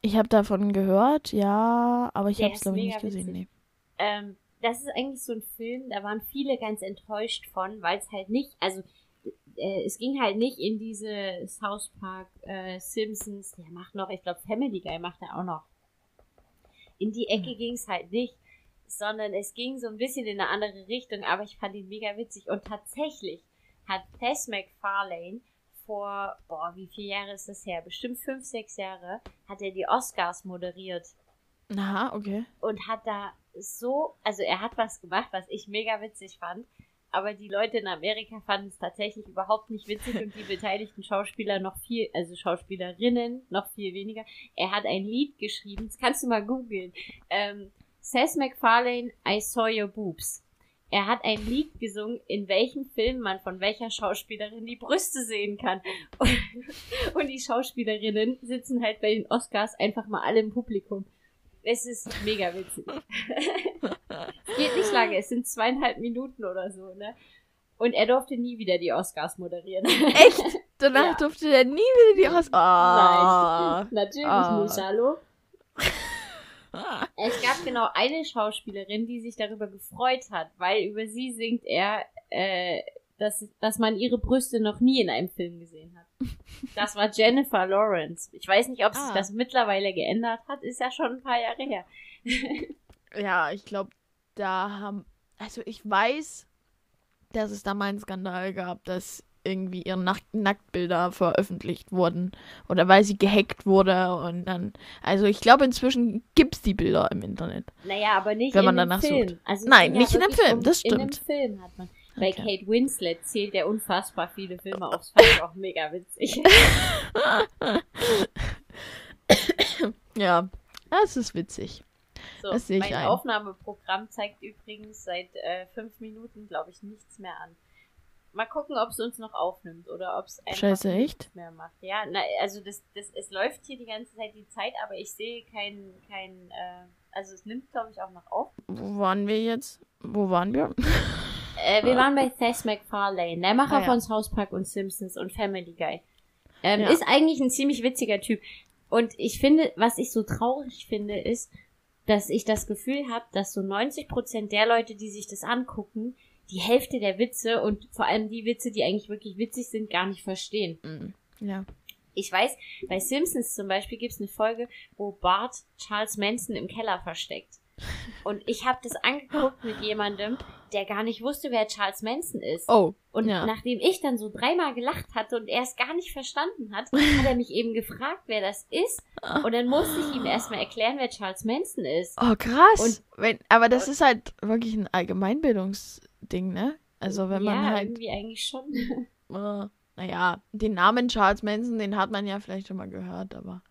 Ich habe davon gehört, ja, aber ich habe es ist glaube ich mega nicht gesehen. Nee. Ähm, das ist eigentlich so ein Film, da waren viele ganz enttäuscht von, weil es halt nicht, also äh, es ging halt nicht in diese South Park, äh, Simpsons, der macht noch, ich glaube Family Guy macht er auch noch. In die Ecke ging es halt nicht, sondern es ging so ein bisschen in eine andere Richtung, aber ich fand ihn mega witzig und tatsächlich hat Tess McFarlane vor, boah, wie viele Jahre ist das her? Bestimmt fünf, sechs Jahre, hat er die Oscars moderiert Aha, okay. und hat da so, also er hat was gemacht, was ich mega witzig fand, aber die Leute in Amerika fanden es tatsächlich überhaupt nicht witzig und die beteiligten Schauspieler noch viel, also Schauspielerinnen noch viel weniger. Er hat ein Lied geschrieben, das kannst du mal googeln. Ähm, Seth MacFarlane, I Saw Your Boobs. Er hat ein Lied gesungen, in welchem Film man von welcher Schauspielerin die Brüste sehen kann. Und, und die Schauspielerinnen sitzen halt bei den Oscars einfach mal alle im Publikum. Es ist mega witzig. geht nicht lange, es sind zweieinhalb Minuten oder so, ne? Und er durfte nie wieder die Oscars moderieren. Echt? Danach Ja. durfte der nie wieder die Haus. Ah. Nein, natürlich Ah. nicht, hallo? Es gab genau eine Schauspielerin, die sich darüber gefreut hat, weil über sie singt er, äh, dass, dass man ihre Brüste noch nie in einem Film gesehen hat. Das war Jennifer Lawrence. Ich weiß nicht, ob sich Ah. das mittlerweile geändert hat, ist ja schon ein paar Jahre her. Ja, ich glaube, da haben. Also ich weiß, dass es da mal einen Skandal gab, dass irgendwie ihre Nack Nacktbilder veröffentlicht wurden. Oder weil sie gehackt wurde und dann. Also ich glaube, inzwischen gibt es die Bilder im Internet. Naja, aber nicht Wenn man in danach Film. sucht. Also Nein, nicht in dem Film, das In dem stimmt. Film hat man. Bei Okay. Kate Winslet zählt der unfassbar viele Filme auf. Das fand ich auch mega witzig. Ja, das ist witzig. So, Das sehe ich mein ein. Aufnahmeprogramm zeigt übrigens seit äh, fünf Minuten, glaube ich, nichts mehr an. Mal gucken, ob es uns noch aufnimmt oder ob es einfach Scheiße, echt? mehr macht. Ja, na, also das, das, es läuft hier die ganze Zeit die Zeit, aber ich sehe kein, kein, äh, also es nimmt, glaube ich, auch noch auf. Wo waren wir jetzt? Wo waren wir? Äh, wir waren bei Seth MacFarlane, der Macher Ah, ja. von South Park und Simpsons und Family Guy. Ähm, Ja. Ist eigentlich ein ziemlich witziger Typ. Und ich finde, was ich so traurig finde, ist, dass ich das Gefühl habe, dass so 90% der Leute, die sich das angucken, die Hälfte der Witze und vor allem die Witze, die eigentlich wirklich witzig sind, gar nicht verstehen. Mm, Ja. Ich weiß, bei Simpsons zum Beispiel gibt es eine Folge, wo Bart Charles Manson im Keller versteckt. Und ich habe das angeguckt mit jemandem, der gar nicht wusste, wer Charles Manson ist. Oh. Und ja. nachdem ich dann so dreimal gelacht hatte und er es gar nicht verstanden hat, hat er mich eben gefragt, wer das ist. Und dann musste ich ihm erstmal erklären, wer Charles Manson ist. Oh, krass. Und- wenn, aber das ist halt wirklich ein Allgemeinbildungsding, ne? Also wenn man ja, halt, irgendwie eigentlich schon. äh, naja, den Namen Charles Manson, den hat man ja vielleicht schon mal gehört, aber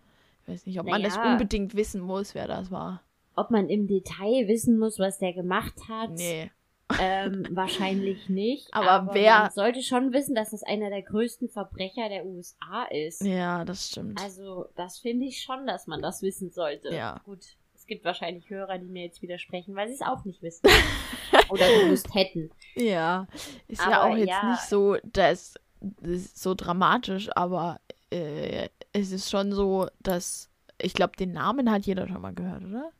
ich weiß nicht, ob man das Naja. unbedingt wissen muss, wer das war. Ob man im Detail wissen muss, was der gemacht hat, Nee. ähm, wahrscheinlich nicht. Aber wer- Man sollte schon wissen, dass das einer der größten Verbrecher der USA ist. Ja, das stimmt. Also, das finde ich schon, dass man das wissen sollte. Ja. Gut, es gibt wahrscheinlich Hörer, die mir jetzt widersprechen, weil sie es auch nicht wissen. Oder gewusst hätten. Ja, ist ja Aber auch jetzt ja. nicht so, das, das ist so dramatisch, aber äh, es ist schon so, dass ich glaube, den Namen hat jeder schon mal gehört, oder?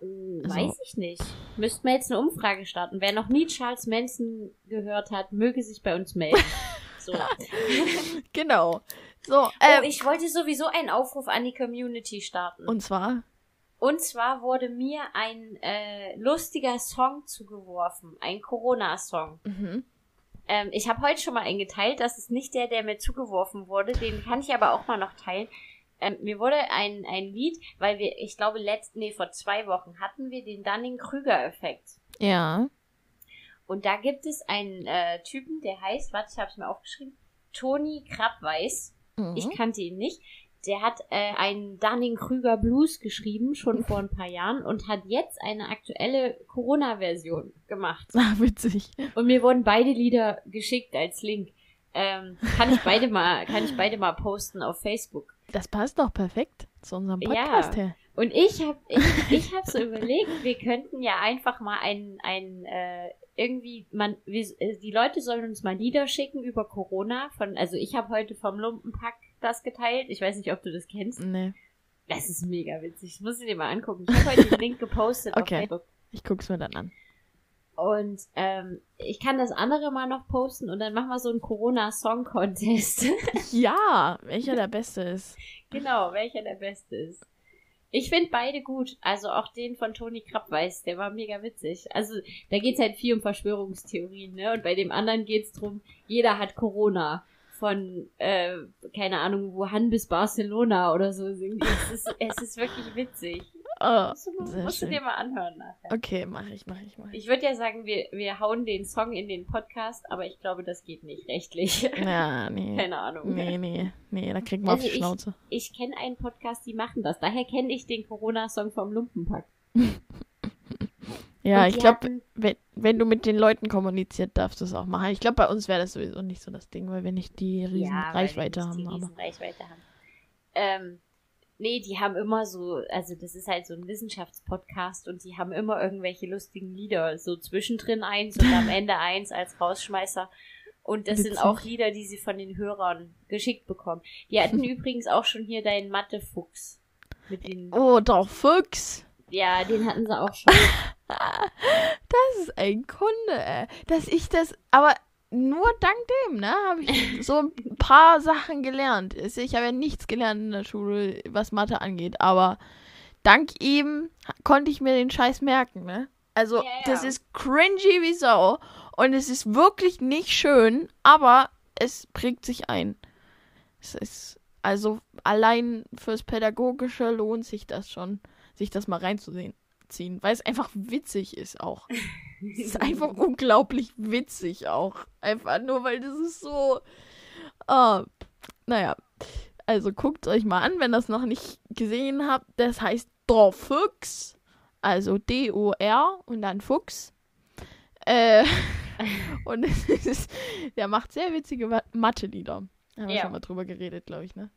Äh, Also- Weiß ich nicht. Müssten wir jetzt eine Umfrage starten. Wer noch nie Charles Manson gehört hat, möge sich bei uns melden. So. Genau. So, Oh, ähm, ich wollte sowieso einen Aufruf an die Community starten. und zwar, Und zwar wurde mir ein äh, lustiger Song zugeworfen, ein Corona-Song. mhm. Ähm, ich habe heute schon mal einen geteilt, das ist nicht der, der mir zugeworfen wurde, den kann ich aber auch mal noch teilen. Ähm, mir wurde ein, ein Lied, weil wir, ich glaube, letzt, nee, vor zwei Wochen hatten wir den Dunning-Krüger-Effekt. ja, Und da gibt es einen äh, Typen, der heißt, warte, ich habe es mir aufgeschrieben, Toni Krabweis. mhm. Ich kannte ihn nicht. Der hat äh, einen Dunning-Krüger Blues geschrieben, schon vor ein paar Jahren, und hat jetzt eine aktuelle Corona-Version gemacht. Ach, witzig. Und mir wurden beide Lieder geschickt als Link. Ähm, kann ich beide mal, kann ich beide mal posten auf Facebook. Das passt doch perfekt zu unserem Ja. Podcast her. Und ich habe ich, ich hab so überlegt, wir könnten ja einfach mal ein, ein äh, irgendwie, man, wir, äh, die Leute sollen uns mal Lieder schicken über Corona. Von, also ich habe heute vom Lumpenpack das geteilt. Ich weiß nicht, ob du das kennst. Nee, Das ist mega witzig. Das musst du dir mal angucken. Ich habe heute den Link gepostet auf Okay. Facebook. ich guck's mir dann an. Und ähm, ich kann das andere mal noch posten und dann machen wir so einen Corona-Song-Contest. Ja, welcher der Beste ist. genau, welcher der beste ist. Ich finde beide gut. Also auch den von Toni Krabweis, der war mega witzig. Also da geht's halt viel um Verschwörungstheorien, ne? Und bei dem anderen geht's drum, jeder hat Corona. Von, äh, keine Ahnung, Wuhan bis Barcelona oder so. Es ist, es ist wirklich witzig. Oh, Musst du, musst du dir mal anhören nachher. Okay, mach ich, mach ich, mach ich. Ich würde ja sagen, wir, wir hauen den Song in den Podcast, aber ich glaube, das geht nicht rechtlich. Ja, nee. Keine Ahnung. Nee, nee, nee, da kriegt man auf Also die ich- Schnauze. Ich kenne einen Podcast, die machen das. Daher kenne ich den Corona-Song vom Lumpenpack. Ja, ich die glaube, wenn, wenn du mit den Leuten kommuniziert, darfst du es auch machen. Ich glaube, bei uns wäre das sowieso nicht so das Ding, weil wir nicht die riesen Ja, Reichweite haben. Die Aber riesen Reichweite haben. Ähm, nee, die haben immer so, also das ist halt so ein Wissenschaftspodcast und die haben immer irgendwelche lustigen Lieder, so zwischendrin eins und am Ende eins als Rausschmeißer. Und das sind Witzig. auch Lieder, die sie von den Hörern geschickt bekommen. Die hatten übrigens auch schon hier deinen Mathe-Fuchs. Mit den, oh, doch, Fuchs. ja, den hatten sie auch schon. Das ist ein Kunde, ey. Dass ich das, aber nur dank dem, ne, habe ich so ein paar Sachen gelernt. Ich habe ja nichts gelernt in der Schule, was Mathe angeht, aber dank ihm konnte ich mir den Scheiß merken, ne? Also, Ja, ja. das ist cringy wie Sau und es ist wirklich nicht schön, aber es prägt sich ein. Es ist, also allein fürs Pädagogische lohnt sich das schon, sich das mal reinzusehen ziehen, weil es einfach witzig ist auch. Es ist einfach unglaublich witzig auch. Einfach nur, weil das ist so. ah, naja. Also guckt euch mal an, wenn ihr das noch nicht gesehen habt. Das heißt Dorfuchs. Also D-O-R und dann Fuchs. Äh, und es ist, der macht sehr witzige Ma- Mathe-Lieder. Haben wir Ja. schon mal drüber geredet, glaube ich, ne?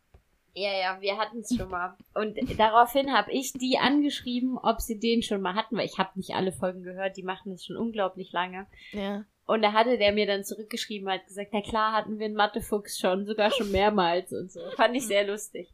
Ja, ja, wir hatten es schon mal. Und daraufhin habe ich die angeschrieben, ob sie den schon mal hatten, weil ich habe nicht alle Folgen gehört, die machen das schon unglaublich lange. Ja. Und da hatte der mir dann zurückgeschrieben, hat gesagt, na klar, hatten wir einen Mathefuchs schon, sogar schon mehrmals und so. Fand ich sehr lustig.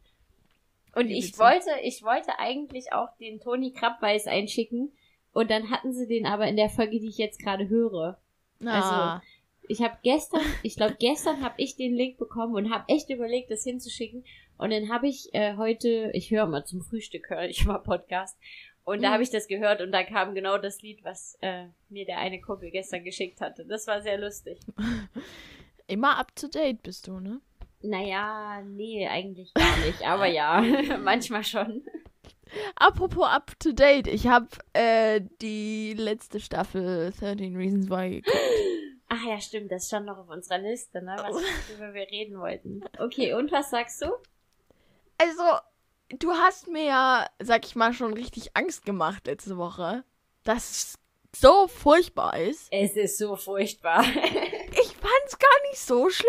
Und ich wollte, ich wollte eigentlich auch den Toni Krabbeis einschicken. Und dann hatten sie den aber in der Folge, die ich jetzt gerade höre. Ah, Ich habe gestern, ich glaube gestern habe ich den Link bekommen und habe echt überlegt, das hinzuschicken. Und dann habe ich äh, heute, ich höre mal zum Frühstück, höre ich mal Podcast. Und da Mhm. habe ich das gehört und da kam genau das Lied, was äh, mir der eine Kumpel gestern geschickt hatte. Das war sehr lustig. Immer up to date bist du, ne? Naja, nee, eigentlich gar nicht. Aber ja, manchmal schon. Apropos up to date, ich habe äh, die letzte Staffel 13 Reasons Why geguckt. Ach ja, stimmt, das stand noch auf unserer Liste, ne? Was, worüber wir reden wollten. Okay, und was sagst du? Also, du hast mir ja, sag ich mal, schon richtig Angst gemacht letzte Woche, dass es so furchtbar ist. Es ist so furchtbar. Ich fand's gar nicht so schlimm.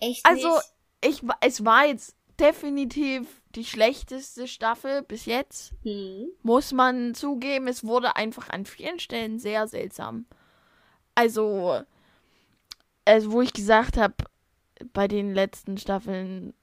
Echt Also, nicht? ich, es war jetzt definitiv die schlechteste Staffel bis jetzt. Hm. muss man zugeben, es wurde einfach an vielen Stellen sehr seltsam. Also, also wo ich gesagt habe, bei den letzten Staffeln,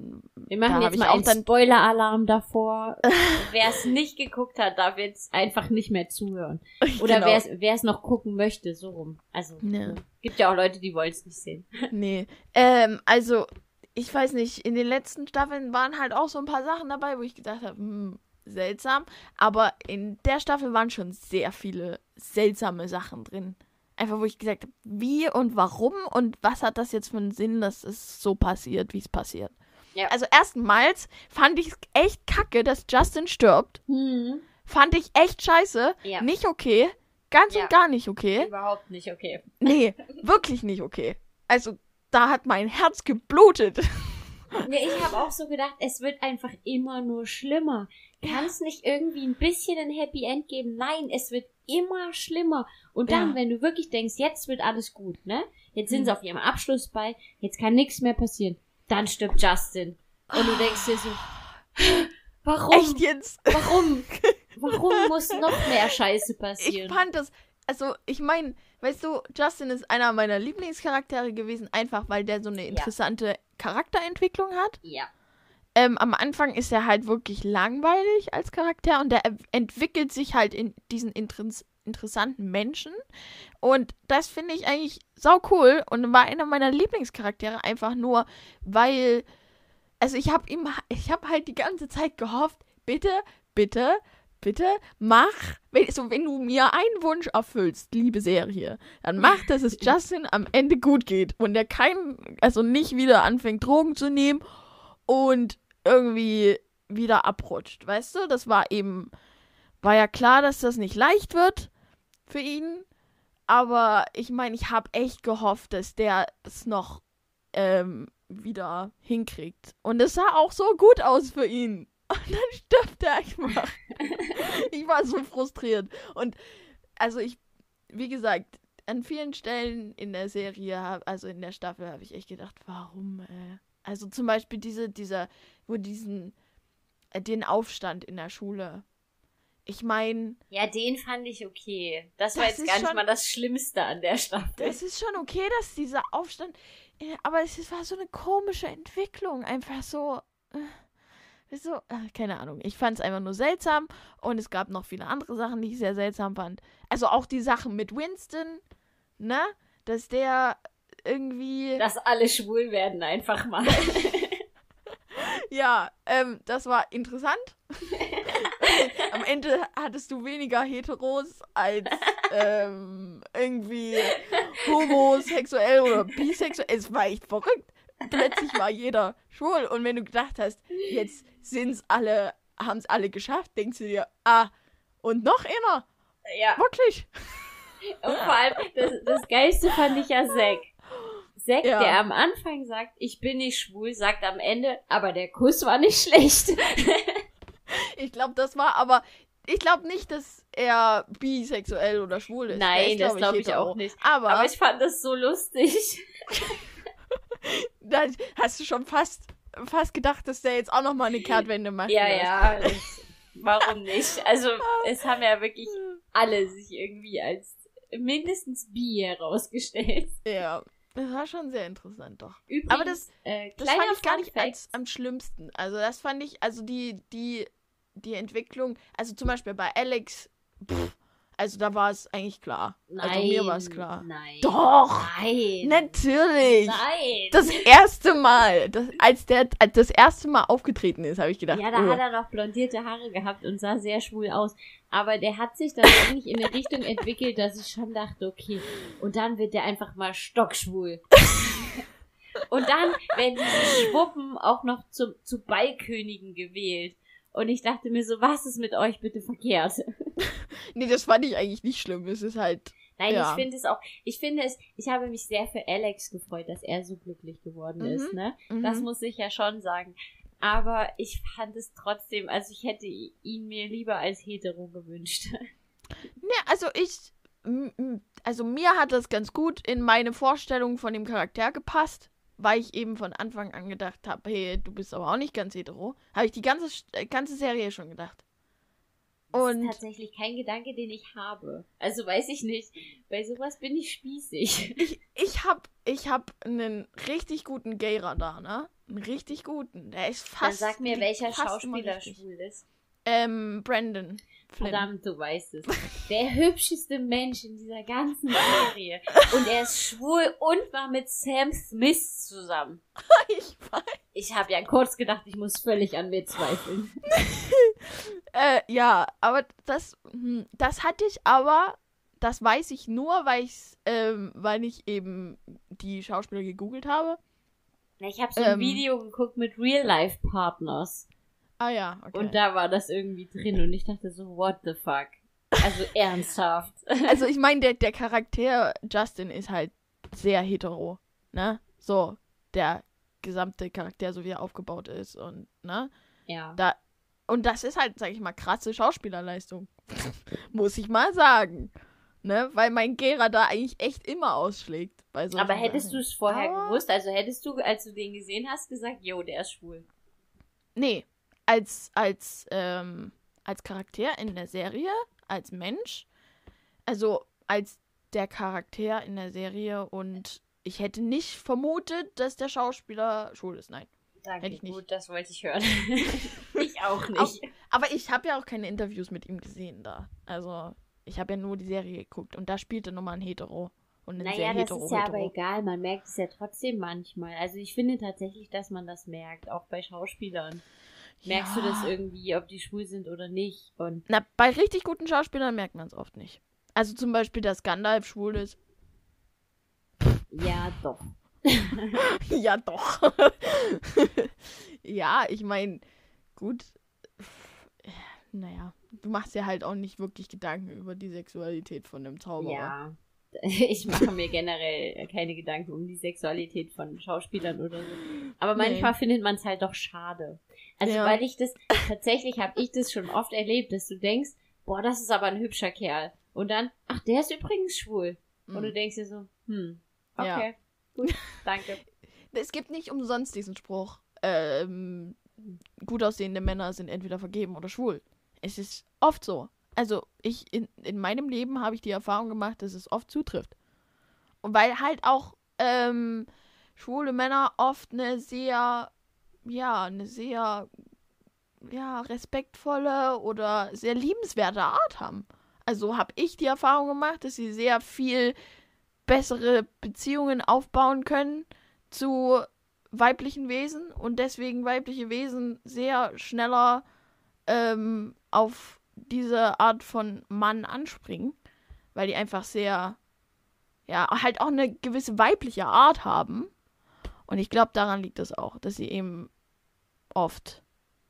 Wir machen jetzt mal auch einen Spoiler-Alarm davor. wer es nicht geguckt hat, darf jetzt einfach nicht mehr zuhören. Oder Genau. wer es wer es noch gucken möchte, so rum. Also, Ja. ne. gibt ja auch Leute, die wollen es nicht sehen. nee, ähm, also ich weiß nicht, in den letzten Staffeln waren halt auch so ein paar Sachen dabei, wo ich gedacht habe, hm, seltsam, aber in der Staffel waren schon sehr viele seltsame Sachen drin. Einfach, wo ich gesagt habe, wie und warum und was hat das jetzt für einen Sinn, dass es so passiert, wie es passiert. Ja. Also erstmals fand ich es echt kacke, dass Justin stirbt. Hm. Fand ich echt scheiße. Ja. Nicht okay. Ganz Ja. und gar nicht okay. Überhaupt nicht okay. Nee, wirklich nicht okay. Also, da hat mein Herz geblutet. Ja, ich habe auch so gedacht, es wird einfach immer nur schlimmer. Kann es nicht irgendwie ein bisschen ein Happy End geben? Nein, es wird immer schlimmer. Und dann, Ja. wenn du wirklich denkst, jetzt wird alles gut, ne? Jetzt sind Hm. sie auf ihrem Abschluss bei, jetzt kann nichts mehr passieren. Dann stirbt Justin. Und du denkst dir so, warum? Echt jetzt? Warum? Warum muss noch mehr Scheiße Ich passieren? fand das, also ich meine, weißt du, Justin ist einer meiner Lieblingscharaktere gewesen, einfach weil der so eine interessante Charakterentwicklung hat. ja. Ähm, am Anfang ist er halt wirklich langweilig als Charakter und der e- entwickelt sich halt in diesen interess interessanten Menschen. Und das finde ich eigentlich sau cool und war einer meiner Lieblingscharaktere einfach nur, weil, also ich habe ihm, ich habe halt die ganze Zeit gehofft, bitte, bitte, bitte mach, wenn, so, wenn du mir einen Wunsch erfüllst, liebe Serie, dann mach, dass es Justin am Ende gut geht und er kein, also nicht wieder anfängt Drogen zu nehmen und irgendwie wieder abrutscht, weißt du? Das war eben, war ja klar, dass das nicht leicht wird für ihn, aber ich meine, ich habe echt gehofft, dass der es noch ähm, wieder hinkriegt. Und es sah auch so gut aus für ihn. Und dann stirbt er einfach. ich war so frustriert. Und also ich, wie gesagt, an vielen Stellen in der Serie, also in der Staffel, habe ich echt gedacht, warum? Äh? Also zum Beispiel diese, dieser, wo diesen, äh, den Aufstand in der Schule. Ich meine, Ja, den fand ich okay. Das war Das jetzt ist gar nicht schon- mal das Schlimmste an der Staffel. es ist schon okay, dass dieser Aufstand, äh, aber es war so eine komische Entwicklung, einfach so. Äh, so, äh, keine Ahnung. Ich fand es einfach nur seltsam und es gab noch viele andere Sachen, die ich sehr seltsam fand. Also auch die Sachen mit Winston, ne? Dass der irgendwie. Dass alle schwul werden einfach mal. Ja, ähm, das war interessant. Am Ende hattest du weniger Heteros als ähm, irgendwie homosexuell oder bisexuell. Es war echt verrückt. Plötzlich war jeder schwul. Und wenn du gedacht hast, jetzt sind's alle, haben's alle geschafft, denkst du dir, ah, und noch einer. ja. Wirklich? Und vor allem, das, das Geilste fand ich ja Zack. Zack, Ja. der am Anfang sagt, ich bin nicht schwul, sagt am Ende, aber der Kuss war nicht schlecht. Ich glaube, das war aber. Ich glaube nicht, dass er bisexuell oder schwul ist. Nein, das glaub glaube ich hetero. auch nicht. Aber, Aber ich fand das so lustig. da hast du schon fast, fast gedacht, dass der jetzt auch noch mal eine Kehrtwende macht. Ja, ja. Warum nicht? Also, es haben ja wirklich alle sich irgendwie als mindestens bi herausgestellt. Ja, das war schon sehr interessant, doch. Übrigens, Aber das- äh, Das fand ich gar nicht als am schlimmsten. Also das fand ich, also die, die, die Entwicklung, also zum Beispiel bei Alex, pff, Also da war es eigentlich klar. Nein. Also mir war es klar. Nein. Doch! Nein. Natürlich! Nein. Das erste Mal, das, als der als das erste Mal aufgetreten ist, habe ich gedacht, ja, da oh, hat er noch blondierte Haare gehabt und sah sehr schwul aus. Aber der hat sich dann eigentlich in eine Richtung entwickelt, dass ich schon dachte, okay. Und dann wird der einfach mal stockschwul. und dann werden diese Schwuppen auch noch zum, zu Ballkönigen gewählt. Und ich dachte mir so, was ist mit euch bitte verkehrt? nee, das fand ich eigentlich nicht schlimm. Es ist halt, Nein, Ja. ich finde es auch, ich finde es, ich habe mich sehr für Alex gefreut, dass er so glücklich geworden Mhm. ist, ne? mhm. Das muss ich ja schon sagen. Aber ich fand es trotzdem, also ich hätte ihn mir lieber als hetero gewünscht. Ne, also ich, also mir hat das ganz gut in meine Vorstellung von dem Charakter gepasst, weil ich eben von Anfang an gedacht habe, hey, du bist aber auch nicht ganz hetero. Habe ich die ganze, äh, ganze Serie schon gedacht. Das Und ist tatsächlich kein Gedanke, den ich habe. Also weiß ich nicht. Bei sowas bin ich spießig. ich, ich hab, ich hab einen richtig guten Gay-Radar, ne? Einen richtig guten. Der ist Dann fast. sag mir, welcher Schauspieler schwul ist. Ähm, Brandon. Flynn. Verdammt, du weißt es. Der hübscheste Mensch in dieser ganzen Serie. Und er ist schwul und war mit Sam Smith zusammen. Ich weiß. Ich habe ja kurz gedacht, ich muss völlig an mir zweifeln. Äh, ja, aber das, hm, das hatte ich aber, das weiß ich nur, weil ich's, ähm, weil ich eben die Schauspieler gegoogelt habe. Ich habe so ein Ähm. Video geguckt mit Real-Life-Partners. Ah ja, okay. Und da war das irgendwie drin und ich dachte so, what the fuck? Also ernsthaft. also ich meine, der, der Charakter Justin ist halt sehr hetero, ne? So, der gesamte Charakter, so wie er aufgebaut ist und, ne? ja. Da, und das ist halt, sag ich mal, krasse Schauspielerleistung. Muss ich mal sagen. Ne? Weil mein Gera da eigentlich echt immer ausschlägt. Bei solchen Aber hättest du es vorher Aber- gewusst? Also hättest du, als du den gesehen hast, gesagt, yo, der ist schwul. Nee, als, als, ähm, als Charakter in der Serie, als Mensch, also als der Charakter in der Serie und ich hätte nicht vermutet, dass der Schauspieler schwul ist, nein. Danke, Hätte ich nicht. gut, das wollte ich hören. ich auch nicht. Auch- Aber ich habe ja auch keine Interviews mit ihm gesehen da. Also, ich habe ja nur die Serie geguckt und da spielte nochmal ein Hetero. Und ein naja, sehr das hetero, ist ja aber hetero. egal, man merkt es ja trotzdem manchmal. Also ich finde tatsächlich, dass man das merkt, auch bei Schauspielern. Merkst du das Ja. irgendwie, ob die schwul sind oder nicht? Und Na, bei richtig guten Schauspielern merkt man es oft nicht. Also zum Beispiel, dass Gandalf schwul ist. ja, doch. ja, doch. ja, ich meine, gut. Naja, du machst ja halt auch nicht wirklich Gedanken über die Sexualität von einem Zauberer. Ja. Ich mache mir generell keine Gedanken um die Sexualität von Schauspielern oder so. Aber Nee. manchmal findet man es halt doch schade. Also Ja. weil ich das, tatsächlich habe ich das schon oft erlebt, dass du denkst, boah, das ist aber ein hübscher Kerl. Und dann, ach, der ist übrigens schwul. Und du Mhm. denkst dir so, hm, Ja. okay, gut, danke. Es gibt nicht umsonst diesen Spruch, ähm, gut aussehende Männer sind entweder vergeben oder schwul. Es ist oft so. Also, ich, in, in meinem Leben habe ich die Erfahrung gemacht, dass es oft zutrifft. Und weil halt auch, ähm, schwule Männer oft eine sehr, ja, eine sehr, ja, respektvolle oder sehr liebenswerte Art haben. Also habe ich die Erfahrung gemacht, dass sie sehr viel bessere Beziehungen aufbauen können zu weiblichen Wesen und deswegen weibliche Wesen sehr schneller ähm, auf diese Art von Mann anspringen, weil die einfach sehr, ja, halt auch eine gewisse weibliche Art haben. Und ich glaube, daran liegt es auch, dass sie eben oft,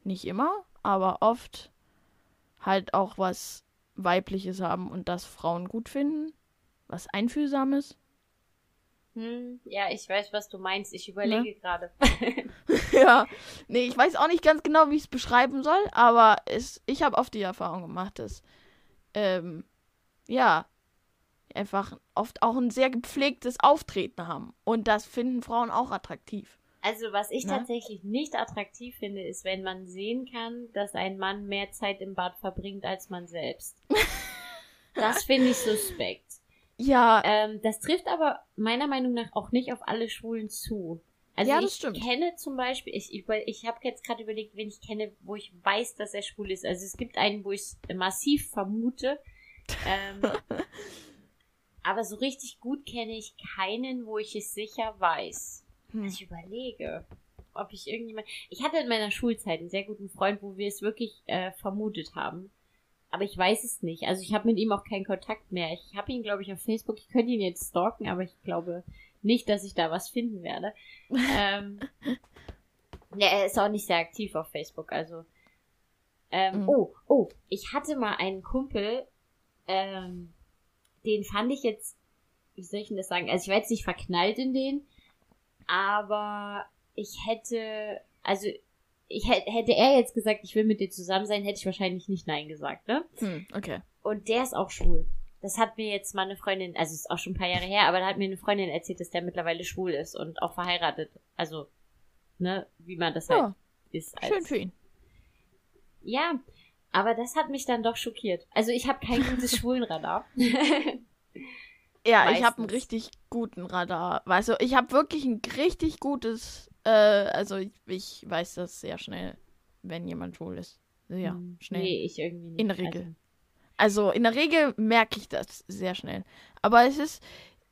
nicht immer, aber oft halt auch was Weibliches haben und das Frauen gut finden, was Einfühlsames. Hm, ja, ich weiß, was du meinst. Ich überlege gerade. ja, nee, ich weiß auch nicht ganz genau, wie ich es beschreiben soll, aber es, ich habe oft die Erfahrung gemacht, dass, ähm, ja, einfach oft auch ein sehr gepflegtes Auftreten haben. Und das finden Frauen auch attraktiv. Also, was ich Ne? tatsächlich nicht attraktiv finde, ist, wenn man sehen kann, dass ein Mann mehr Zeit im Bad verbringt als man selbst. das finde ich suspekt. Ja, Ähm, das trifft aber meiner Meinung nach auch nicht auf alle Schwulen zu. Also Ja, das ich stimmt. kenne zum Beispiel, ich, über, ich habe jetzt gerade überlegt, wen ich kenne, wo ich weiß, dass er schwul ist. Also es gibt einen, wo ich massiv vermute, Ähm, aber so richtig gut kenne ich keinen, wo ich es sicher weiß. Hm. Ich überlege, ob ich irgendjemand. Ich hatte in meiner Schulzeit einen sehr guten Freund, wo wir es wirklich äh, vermutet haben. Aber ich weiß es nicht. Also ich habe mit ihm auch keinen Kontakt mehr. Ich habe ihn, glaube ich, auf Facebook. Ich könnte ihn jetzt stalken, aber ich glaube nicht, dass ich da was finden werde. ähm, ne, er ist auch nicht sehr aktiv auf Facebook. Also. Ähm, Mhm. Oh, oh, ich hatte mal einen Kumpel, ähm, den fand ich jetzt, wie soll ich denn das sagen? Also ich war jetzt nicht verknallt in den, aber ich hätte, also ich hätte, hätte er jetzt gesagt, ich will mit dir zusammen sein, hätte ich wahrscheinlich nicht Nein gesagt, ne? Hm, okay. Und der ist auch schwul. Das hat mir jetzt mal eine Freundin, also ist auch schon ein paar Jahre her, aber da hat mir eine Freundin erzählt, dass der mittlerweile schwul ist und auch verheiratet. Also, ne, wie man das halt Ja, ist. schön für ihn. Ja, aber das hat mich dann doch schockiert. Also ich habe kein gutes Schwulenradar. Ja, ich habe einen richtig guten Radar. Weißt du, ich habe wirklich ein richtig gutes, äh, also ich, ich weiß das sehr schnell, wenn jemand schwul ist. Ja, Hm, schnell. Nee, ich irgendwie nicht. In der Regel. Also in der Regel merke ich das sehr schnell. Aber es ist,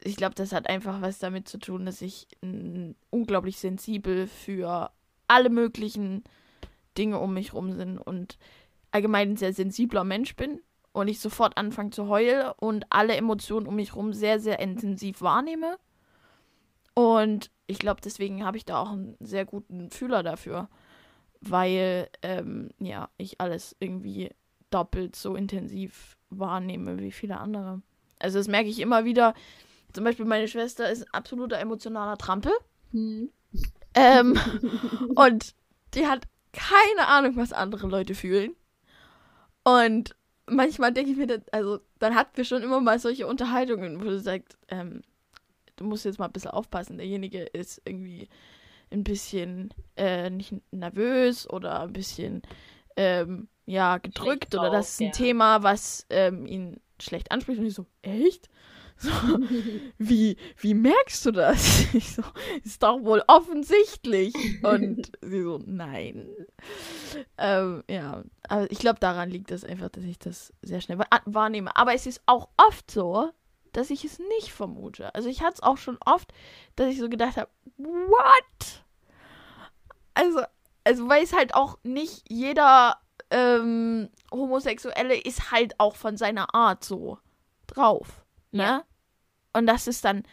ich glaube, das hat einfach was damit zu tun, dass ich mm, unglaublich sensibel für alle möglichen Dinge um mich rum sind und allgemein ein sehr sensibler Mensch bin und ich sofort anfange zu heulen und alle Emotionen um mich rum sehr, sehr intensiv wahrnehme. Und ich glaube, deswegen habe ich da auch einen sehr guten Fühler dafür, weil ähm, ja, ich alles irgendwie doppelt so intensiv wahrnehme wie viele andere. Also das merke ich immer wieder. Zum Beispiel meine Schwester ist ein absoluter emotionaler Trampel. Hm. Ähm, und die hat keine Ahnung, was andere Leute fühlen. Und manchmal denke ich mir, also dann hatten wir schon immer mal solche Unterhaltungen, wo du sagst, ähm, du musst jetzt mal ein bisschen aufpassen. Derjenige ist irgendwie ein bisschen äh, nicht nervös oder ein bisschen ähm, ja gedrückt Schlecht oder das ist ein ja. Thema, was ähm, ihn schlecht anspricht. Und ich so, echt? So, wie, wie merkst du das? Ich so, ist doch wohl offensichtlich. Und sie so, nein. Ähm, ja, aber ich glaube, daran liegt es einfach, dass ich das sehr schnell wa- wahrnehme. Aber es ist auch oft so, dass ich es nicht vermute. Also ich hatte es auch schon oft, dass ich so gedacht habe, what? Also, also weil es halt auch nicht jeder ähm, Homosexuelle ist halt auch von seiner Art so drauf. Ne? Ja. Und das ist dann,